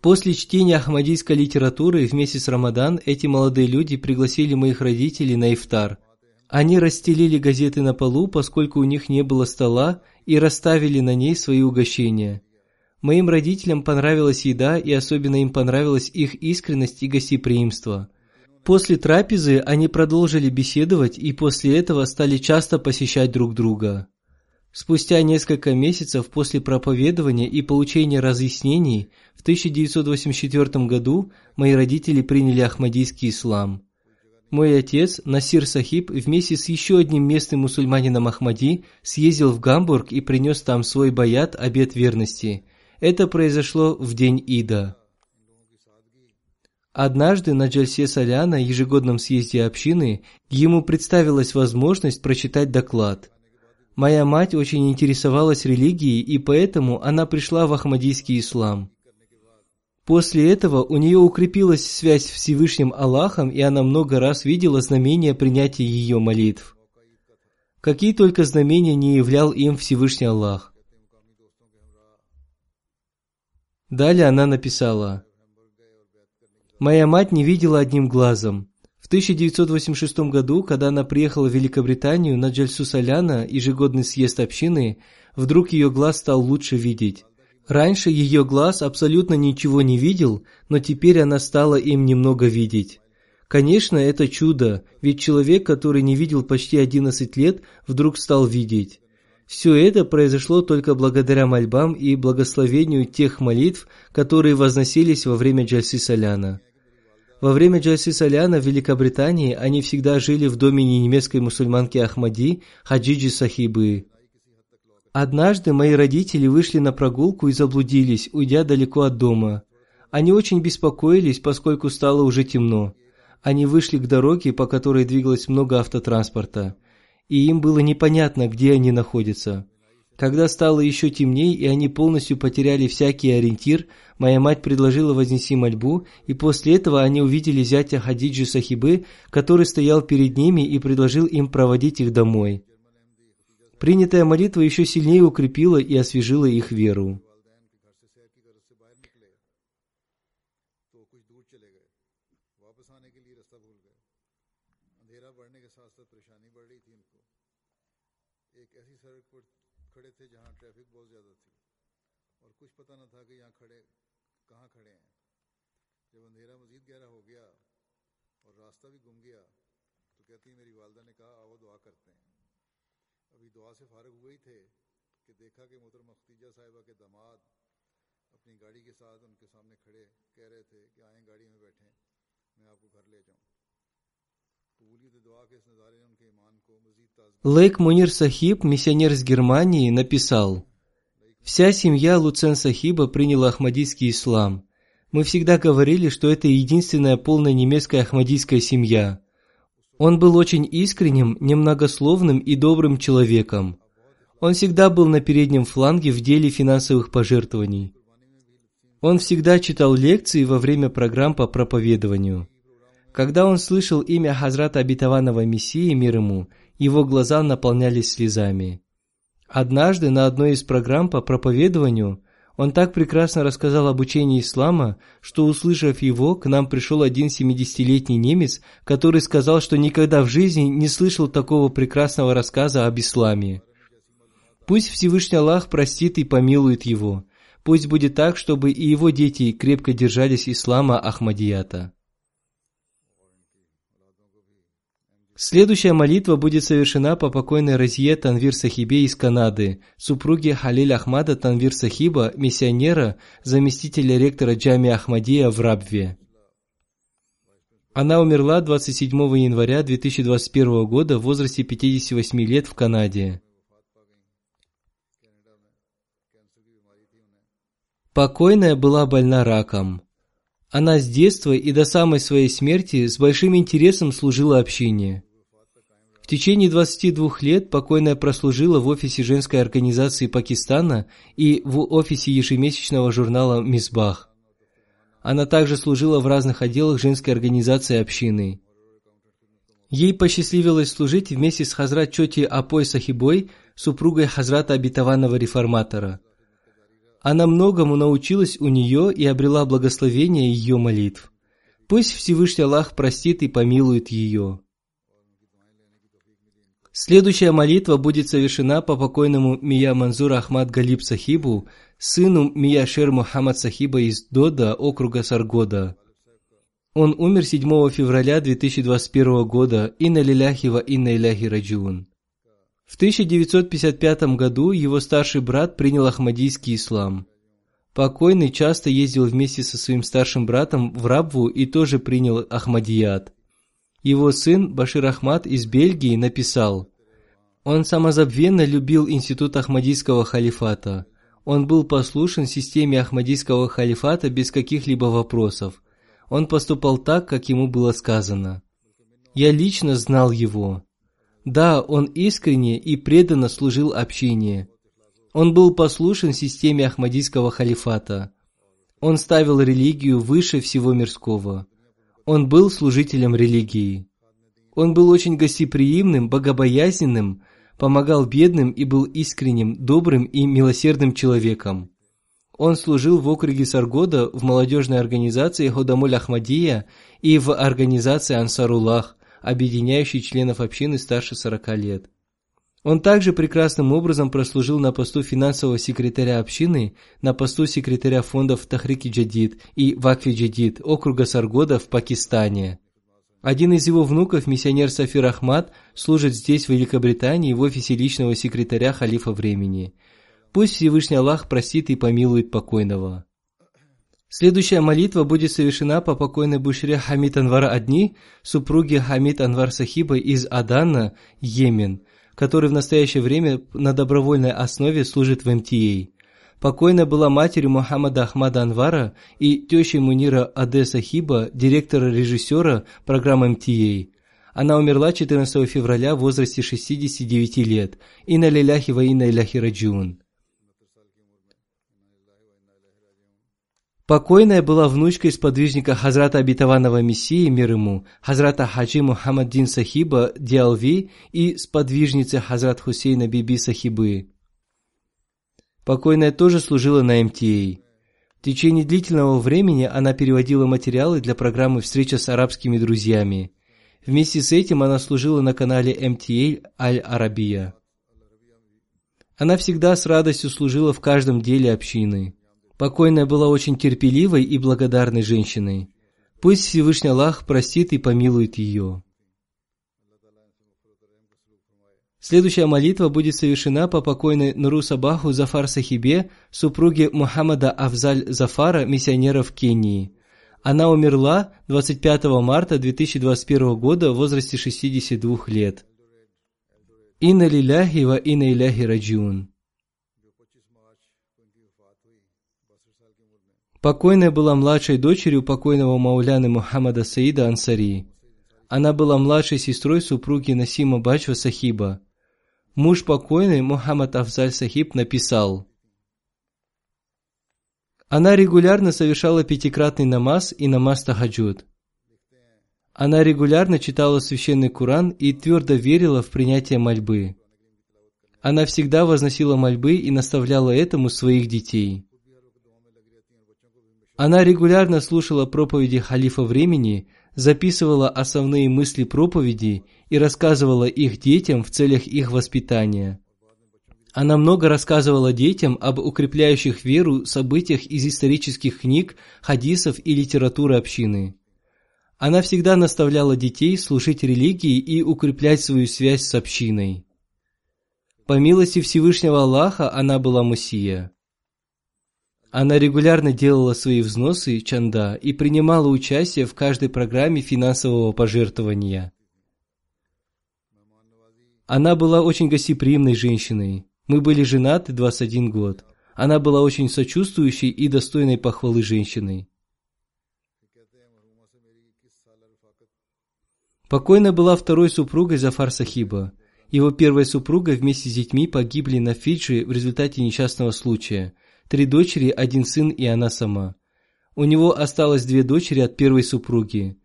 После чтения ахмадийской литературы вместе с Рамадан эти молодые люди пригласили моих родителей на ифтар. Они расстелили газеты на полу, поскольку у них не было стола, и расставили на ней свои угощения. Моим родителям понравилась еда, и особенно им понравилась их искренность и гостеприимство – После трапезы они продолжили беседовать и после этого стали часто посещать друг друга. Спустя несколько месяцев после проповедования и получения разъяснений в 1984 году мои родители приняли ахмадийский ислам. Мой отец, Насир Сахиб, вместе с еще одним местным мусульманином Ахмади съездил в Гамбург и принес там свой баят обет верности. Это произошло в день Ида. Однажды на Джальсе Соляна, ежегодном съезде общины, ему представилась возможность прочитать доклад. Моя мать очень интересовалась религией, и поэтому она пришла в Ахмадийский ислам. После этого у нее укрепилась связь с Всевышним Аллахом, и она много раз видела знамения принятия ее молитв. Какие только знамения не являл им Всевышний Аллах. Далее она написала – Моя мать не видела одним глазом. В 1986 году, когда она приехала в Великобританию на Джальсу Соляна, ежегодный съезд общины, вдруг ее глаз стал лучше видеть. Раньше ее глаз абсолютно ничего не видел, но теперь она стала им немного видеть. Конечно, это чудо, ведь человек, который не видел почти 11 лет, вдруг стал видеть. Все это произошло только благодаря мольбам и благословению тех молитв, которые возносились во время Джальси Соляна. Во время Джальси Саляна в Великобритании они всегда жили в доме немецкой мусульманки Ахмади Хаджиджи Сахибы. Однажды мои родители вышли на прогулку и заблудились, уйдя далеко от дома. Они очень беспокоились, поскольку стало уже темно. Они вышли к дороге, по которой двигалось много автотранспорта, и им было непонятно, где они находятся. Когда стало еще темнее и они полностью потеряли всякий ориентир, моя мать предложила вознести мольбу, и после этого они увидели зятя Хадиджи Сахибы, который стоял перед ними и предложил им проводить их домой. Принятая молитва еще сильнее укрепила и освежила их веру. Лейк Мунир Сахиб, миссионер из Германии, написал, «Вся семья Луцен Сахиба приняла ахмадийский ислам. Мы всегда говорили, что это единственная полная немецкая ахмадийская семья. Он был очень искренним, немногословным и добрым человеком. Он всегда был на переднем фланге в деле финансовых пожертвований. Он всегда читал лекции во время программ по проповедованию. Когда он слышал имя Хазрата Обетованного Мессии, мир ему, его глаза наполнялись слезами. Однажды на одной из программ по проповедованию он так прекрасно рассказал об учении ислама, что, услышав его, к нам пришел один 70-летний немец, который сказал, что никогда в жизни не слышал такого прекрасного рассказа об исламе. Пусть Всевышний Аллах простит и помилует его. Пусть будет так, чтобы и его дети крепко держались ислама Ахмадията. Следующая молитва будет совершена по покойной Разие Танвир Сахибе из Канады, супруге Халиль Ахмада Танвир Сахиба, миссионера, заместителя ректора Джами Ахмадия в Рабве. Она умерла 27 января 2021 года в возрасте 58 лет в Канаде. Покойная была больна раком. Она с детства и до самой своей смерти с большим интересом служила общине. В течение 22 лет покойная прослужила в офисе женской организации Пакистана и в офисе ежемесячного журнала «Мисбах». Она также служила в разных отделах женской организации общины. Ей посчастливилось служить вместе с Хазрат Чоти Апой Сахибой, супругой Хазрата Обетованного Реформатора – она многому научилась у нее и обрела благословение ее молитв. Пусть Всевышний Аллах простит и помилует ее. Следующая молитва будет совершена по покойному Мия Манзур Ахмад Галиб Сахибу, сыну Мия Шер Мухаммад Сахиба из Дода, округа Саргода. Он умер 7 февраля 2021 года. Инна лиляхи ва инна иляхи раджиун. В 1955 году его старший брат принял ахмадийский ислам. Покойный часто ездил вместе со своим старшим братом в Рабву и тоже принял Ахмадият. Его сын Башир Ахмад из Бельгии написал, «Он самозабвенно любил институт Ахмадийского халифата. Он был послушен системе Ахмадийского халифата без каких-либо вопросов. Он поступал так, как ему было сказано. Я лично знал его. Да, он искренне и преданно служил общине. Он был послушен системе Ахмадийского халифата. Он ставил религию выше всего мирского. Он был служителем религии. Он был очень гостеприимным, богобоязненным, помогал бедным и был искренним, добрым и милосердным человеком. Он служил в округе Саргода в молодежной организации Ходамуль Ахмадия и в организации Ансаруллах, объединяющей членов общины старше 40 лет. Он также прекрасным образом прослужил на посту финансового секретаря общины, на посту секретаря фондов Тахрики Джадид и Вакфи Джадид округа Саргода в Пакистане. Один из его внуков, миссионер Сафир Ахмад, служит здесь, в Великобритании, в офисе личного секретаря халифа времени. Пусть Всевышний Аллах простит и помилует покойного. Следующая молитва будет совершена по покойной Бушре Хамид Анвар Адни, супруге Хамид Анвар Сахиба из Адана, Йемен, который в настоящее время на добровольной основе служит в МТА. Покойная была матерью Мухаммада Ахмада Анвара и тещей Мунира Аде Сахиба, директора-режиссера программы МТА. Она умерла 14 февраля в возрасте 69 лет. Инна лиляхи ва инна иляхи раджиун. Покойная была внучкой сподвижника Хазрата Обетованного Мессии, мир ему, Хазрата Хаджи Мухаммаддин Сахиба, Диалви и сподвижницы Хазрат Хусейна Биби Сахибы. Покойная тоже служила на МТА. В течение длительного времени она переводила материалы для программы «Встреча с арабскими друзьями». Вместе с этим она служила на канале МТА Аль-Арабия. Она всегда с радостью служила в каждом деле общины. Покойная была очень терпеливой и благодарной женщиной. Пусть Всевышний Аллах простит и помилует ее. Следующая молитва будет совершена по покойной Нуру Сабаху Зафар Сахибе, супруге Мухаммада Афзаль Зафара, миссионера в Кении. Она умерла 25 марта 2021 года в возрасте 62 лет. Инна лиляхи ва инна иляхи раджиун. Покойная была младшей дочерью покойного Мауляны Мухаммада Саида Ансари. Она была младшей сестрой супруги Насима Бачва Сахиба. Муж покойный Мухаммад Афзаль Сахиб написал, Она регулярно совершала пятикратный намаз и намаз тахаджуд. Она регулярно читала священный Куран и твердо верила в принятие мольбы. Она всегда возносила мольбы и наставляла этому своих детей. Она регулярно слушала проповеди халифа времени, записывала основные мысли проповеди и рассказывала их детям в целях их воспитания. Она много рассказывала детям об укрепляющих веру событиях из исторических книг, хадисов и литературы общины. Она всегда наставляла детей служить религии и укреплять свою связь с общиной. По милости Всевышнего Аллаха она была Мусия. Она регулярно делала свои взносы чанда и принимала участие в каждой программе финансового пожертвования. Она была очень гостеприимной женщиной. Мы были женаты 21 год. Она была очень сочувствующей и достойной похвалы женщиной. Покойно была второй супругой Зафар Сахиба. Его первая супруга вместе с детьми погибли на Фиджи в результате несчастного случая. Три дочери, один сын и она сама. У него осталось две дочери от первой супруги.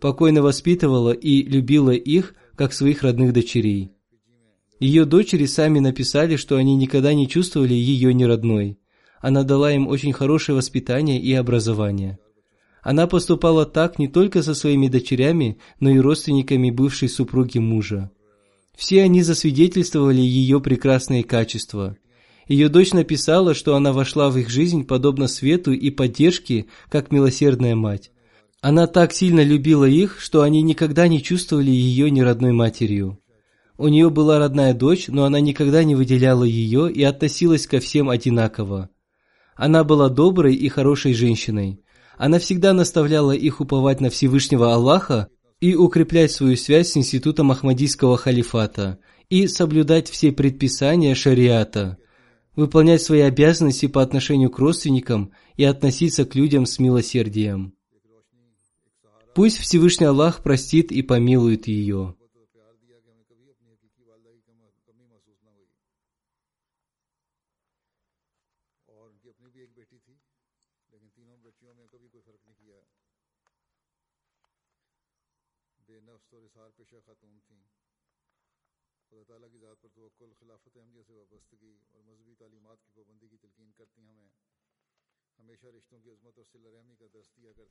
Покойно воспитывала и любила их, как своих родных дочерей. Ее дочери сами написали, что они никогда не чувствовали ее неродной. Она дала им очень хорошее воспитание и образование. Она поступала так не только со своими дочерями, но и родственниками бывшей супруги мужа. Все они засвидетельствовали ее прекрасные качества. Ее дочь написала, что она вошла в их жизнь подобно свету и поддержке, как милосердная мать. Она так сильно любила их, что они никогда не чувствовали ее неродной матерью. У нее была родная дочь, но она никогда не выделяла ее и относилась ко всем одинаково. Она была доброй и хорошей женщиной. Она всегда наставляла их уповать на Всевышнего Аллаха и укреплять свою связь с институтом Ахмадийского халифата и соблюдать все предписания шариата, выполнять свои обязанности по отношению к родственникам и относиться к людям с милосердием. Пусть Всевышний Аллах простит и помилует ее.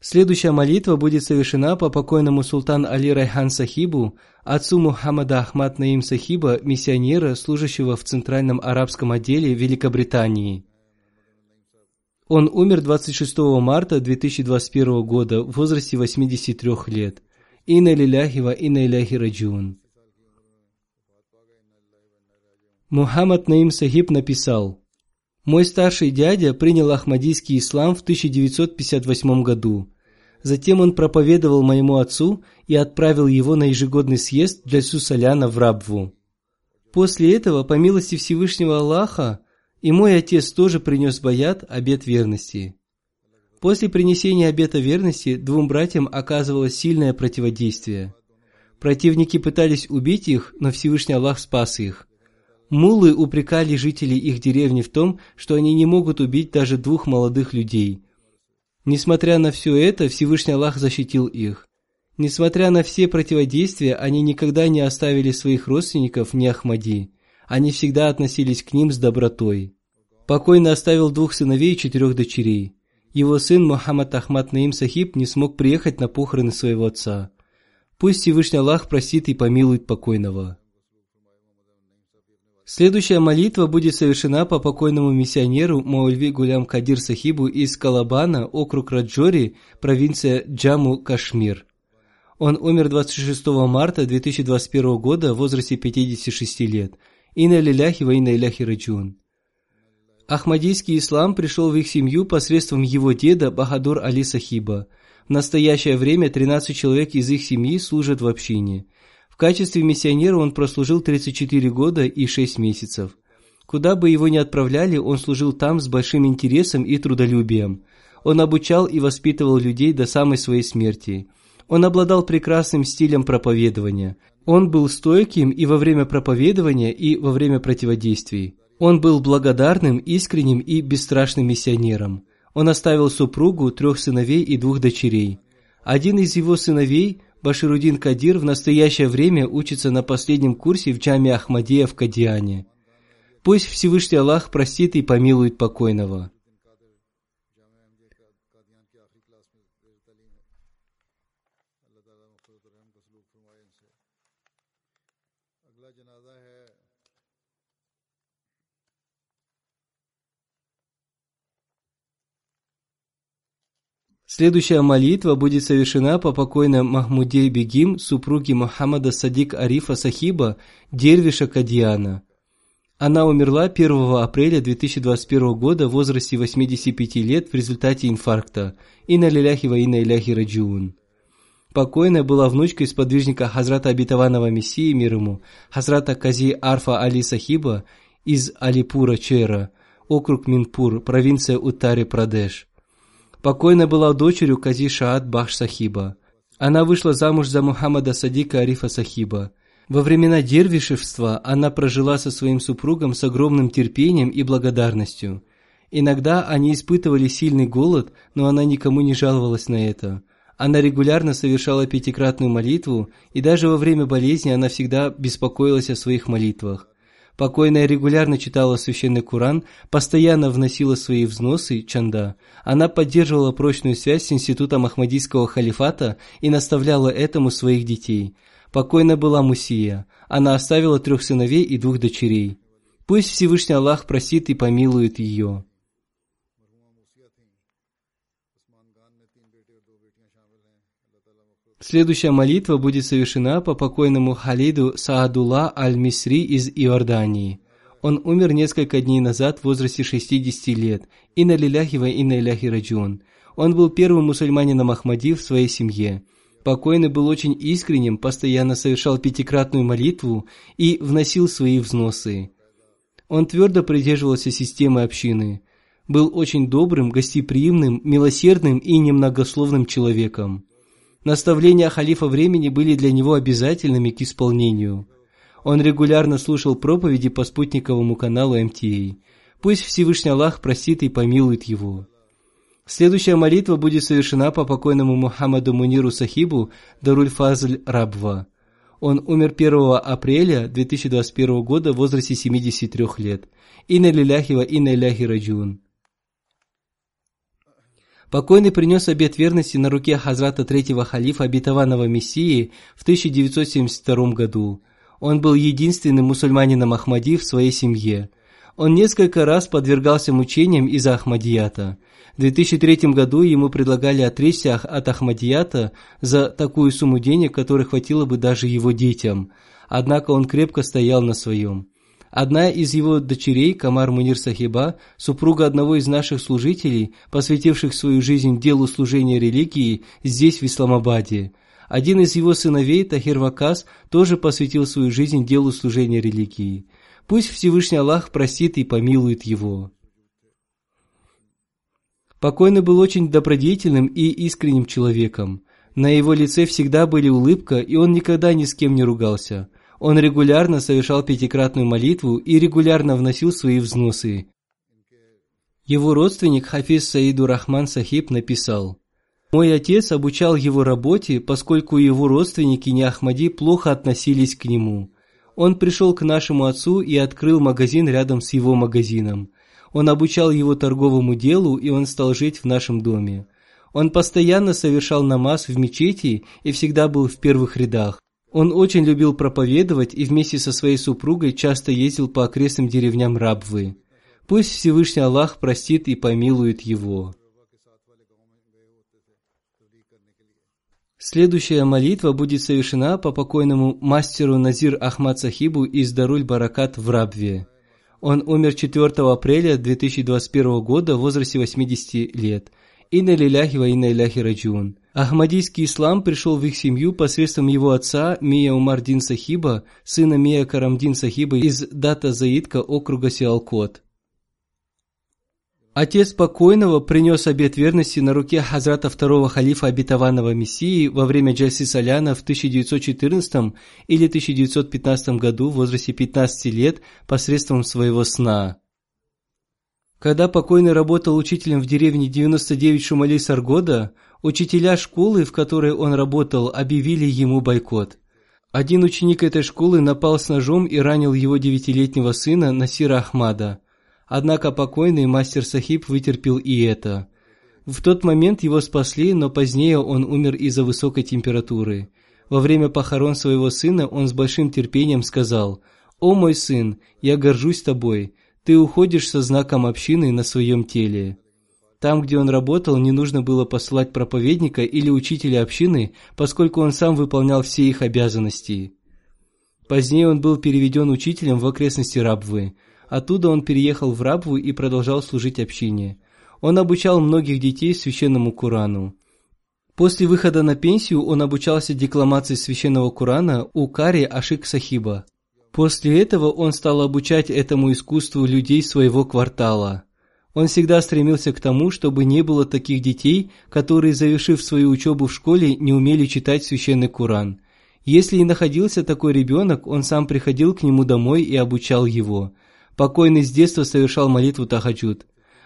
Следующая молитва будет совершена по покойному султан Али Райхан Сахибу, отцу Мухаммада Ахмад Наим Сахиба, миссионера, служащего в Центральном арабском отделе Великобритании. Он умер 26 марта 2021 года в возрасте 83 лет. Инна лиляхи ва инна иляхи раджун. Мухаммад Наим Сахиб написал, «Мой старший дядя принял ахмадийский ислам в 1958 году. Затем он проповедовал моему отцу и отправил его на ежегодный съезд для Сусаляна в Рабву. После этого, по милости Всевышнего Аллаха, и мой отец тоже принес баят, обет верности. После принесения обета верности двум братьям оказывалось сильное противодействие. Противники пытались убить их, но Всевышний Аллах спас их. Мулы упрекали жителей их деревни в том, что они не могут убить даже двух молодых людей. Несмотря на все это, Всевышний Аллах защитил их. Несмотря на все противодействия, они никогда не оставили своих родственников не Ахмади. Они всегда относились к ним с добротой. Покойно оставил двух сыновей и четырех дочерей. Его сын Мухаммад Ахмад Наим Сахиб не смог приехать на похороны своего отца. Пусть Всевышний Аллах простит и помилует покойного. Следующая молитва будет совершена по покойному миссионеру Маульви Гулям Кадир Сахибу из Калабана, округ Раджори, провинция Джаму, Кашмир. Он умер 26 марта 2021 года в возрасте 56 лет. Инна лиляхи ва инна иляхи раджун. Ахмадийский ислам пришел в их семью посредством его деда Бахадур Али Сахиба. В настоящее время 13 человек из их семьи служат в общине. Качестве миссионера он прослужил 34 года и 6 месяцев. Куда бы его ни отправляли, он служил там с большим интересом и трудолюбием. Он обучал и воспитывал людей до самой своей смерти. Он обладал прекрасным стилем проповедования. Он был стойким и во время проповедования, и во время противодействий. Он был благодарным, искренним и бесстрашным миссионером. Он оставил супругу, трех сыновей и двух дочерей. Один из его сыновей, Баширудин Кадир, в настоящее время учится на последнем курсе в джаме Ахмадия в Кадиане. Пусть Всевышний Аллах простит и помилует покойного. Следующая молитва будет совершена по покойной Махмуде Бегим, супруге Мухаммада Садик Арифа Сахиба, Дервиша Кадиана – она умерла 1 апреля 2021 года в возрасте 85 лет в результате инфаркта. Инна лиляхи ва инна иляхи раджиун. Покойная была внучкой сподвижника Хазрата Обетованного Мессии мир ему, Хазрата Кази Арфа Али Сахиба из Алипура Чера, округ Минпур, провинция Уттари Прадеш. Покойная была дочерью Кази Шаат Бахш Сахиба. Она вышла замуж за Мухаммада Садика Арифа Сахиба. Во времена дервишевства она прожила со своим супругом с огромным терпением и благодарностью. Иногда они испытывали сильный голод, но она никому не жаловалась на это. Она регулярно совершала пятикратную молитву, и даже во время болезни она всегда беспокоилась о своих молитвах. Покойная регулярно читала священный Куран, постоянно вносила свои взносы, чанда. Она поддерживала прочную связь с институтом Ахмадийского халифата и наставляла этому своих детей – Покойна была Мусия. Она оставила трех сыновей и двух дочерей. Пусть Всевышний Аллах простит и помилует ее. Следующая молитва будет совершена по покойному Халиду Саадулла Аль-Мисри из Иордании. Он умер несколько дней назад в возрасте 60 лет. Инна лиляхи ва инна иляхи раджун. Он был первым мусульманином Ахмади в своей семье. Покойный был очень искренним, постоянно совершал пятикратную молитву и вносил свои взносы. Он твердо придерживался системы общины, был очень добрым, гостеприимным, милосердным и немногословным человеком. Наставления халифа времени были для него обязательными к исполнению. Он регулярно слушал проповеди по спутниковому каналу МТА. Пусть Всевышний Аллах простит и помилует его. Следующая молитва будет совершена по покойному Мухаммаду Муниру Сахибу Даруль Фазль Рабва. Он умер 1 апреля 2021 года в возрасте 73 лет. Инна лиляхи ва инна иляхи раджун. Покойный принес обет верности на руке Хазрата третьего халифа обетованного Мессии в 1972 году. Он был единственным мусульманином Ахмади в своей семье. Он несколько раз подвергался мучениям из-за Ахмадията – в 2003 году ему предлагали отречься от Ахмадията за такую сумму денег, которой хватило бы даже его детям. Однако он крепко стоял на своем. Одна из его дочерей, Камар Мунир Сахиба, супруга одного из наших служителей, посвятивших свою жизнь делу служения религии здесь, в Исламабаде. Один из его сыновей, Тахир Вакас, тоже посвятил свою жизнь делу служения религии. Пусть Всевышний Аллах простит и помилует его. Покойный был очень добродетельным и искренним человеком. На его лице всегда были улыбка, и он никогда ни с кем не ругался. Он регулярно совершал пятикратную молитву и регулярно вносил свои взносы. Его родственник Хафиз Саиду Рахман Сахиб написал, «Мой отец обучал его работе, поскольку его родственники не Ахмади плохо относились к нему. Он пришел к нашему отцу и открыл магазин рядом с его магазином. Он обучал его торговому делу, и он стал жить в нашем доме. Он постоянно совершал намаз в мечети и всегда был в первых рядах. Он очень любил проповедовать и вместе со своей супругой часто ездил по окрестным деревням Рабвы. Пусть Всевышний Аллах простит и помилует его. Следующая молитва будет совершена по покойному мастеру Назир Ахмад Сахибу из Даруль Баракат в Рабве. Он умер 4 апреля 2021 года в возрасте 80 лет. Инна лиляхи ва инна раджун. Ахмадийский ислам пришел в их семью посредством его отца Мия Умардин Сахиба, сына Мия Карамдин Сахиба из Дата Заидка округа Сиалкот. Отец покойного принес обет верности на руке Хазрата второго халифа обетованного Мессии во время Джальси Саляна в 1914 или 1915 году в возрасте 15 лет посредством своего сна. Когда покойный работал учителем в деревне 99 Шумали Саргода, учителя школы, в которой он работал, объявили ему бойкот. Один ученик этой школы напал с ножом и ранил его девятилетнего сына Насира Ахмада – Однако покойный мастер Сахиб вытерпел и это. В тот момент его спасли, но позднее он умер из-за высокой температуры. Во время похорон своего сына он с большим терпением сказал, «О мой сын, я горжусь тобой, ты уходишь со знаком общины на своем теле». Там, где он работал, не нужно было посылать проповедника или учителя общины, поскольку он сам выполнял все их обязанности. Позднее он был переведен учителем в окрестности Рабвы – Оттуда он переехал в Рабву и продолжал служить общине. Он обучал многих детей священному Курану. После выхода на пенсию он обучался декламации священного Курана у Кари Ашик Сахиба. После этого он стал обучать этому искусству людей своего квартала. Он всегда стремился к тому, чтобы не было таких детей, которые, завершив свою учебу в школе, не умели читать священный Куран. Если и находился такой ребенок, он сам приходил к нему домой и обучал его – Покойный с детства совершал молитву Тахаджуд.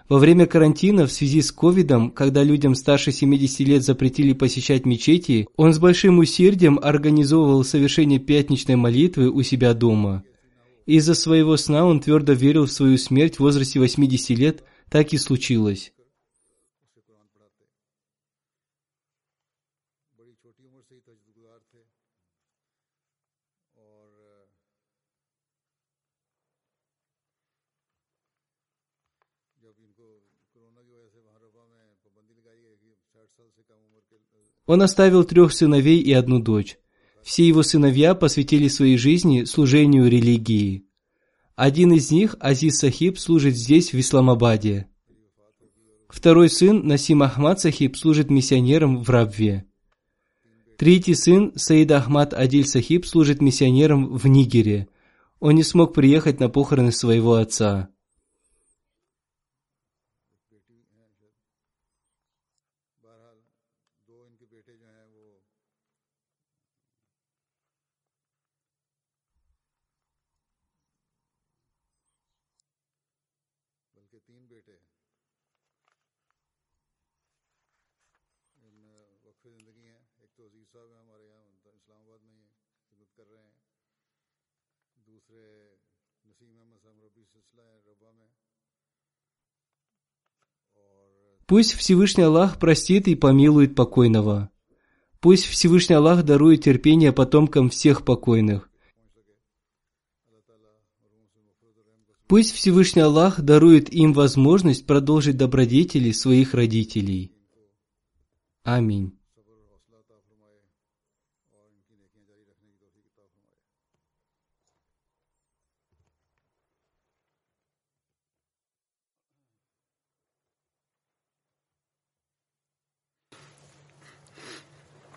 Во время карантина в связи с ковидом, когда людям старше 70 лет запретили посещать мечети, он с большим усердием организовывал совершение пятничной молитвы у себя дома. Из-за своего сна он твердо верил в свою смерть в возрасте 80 лет, так и случилось. Он оставил трех сыновей и одну дочь. Все его сыновья посвятили своей жизни служению религии. Один из них, Азиз Сахиб, служит здесь, в Исламабаде. Второй сын, Насим Ахмад Сахиб, служит миссионером в Рабве. Третий сын, Саид Ахмад Адиль Сахиб, служит миссионером в Нигере. Он не смог приехать на похороны своего отца. Пусть Всевышний Аллах простит и помилует покойного. Пусть Всевышний Аллах дарует терпение потомкам всех покойных. Пусть Всевышний Аллах дарует им возможность продолжить добродетели своих родителей. Аминь.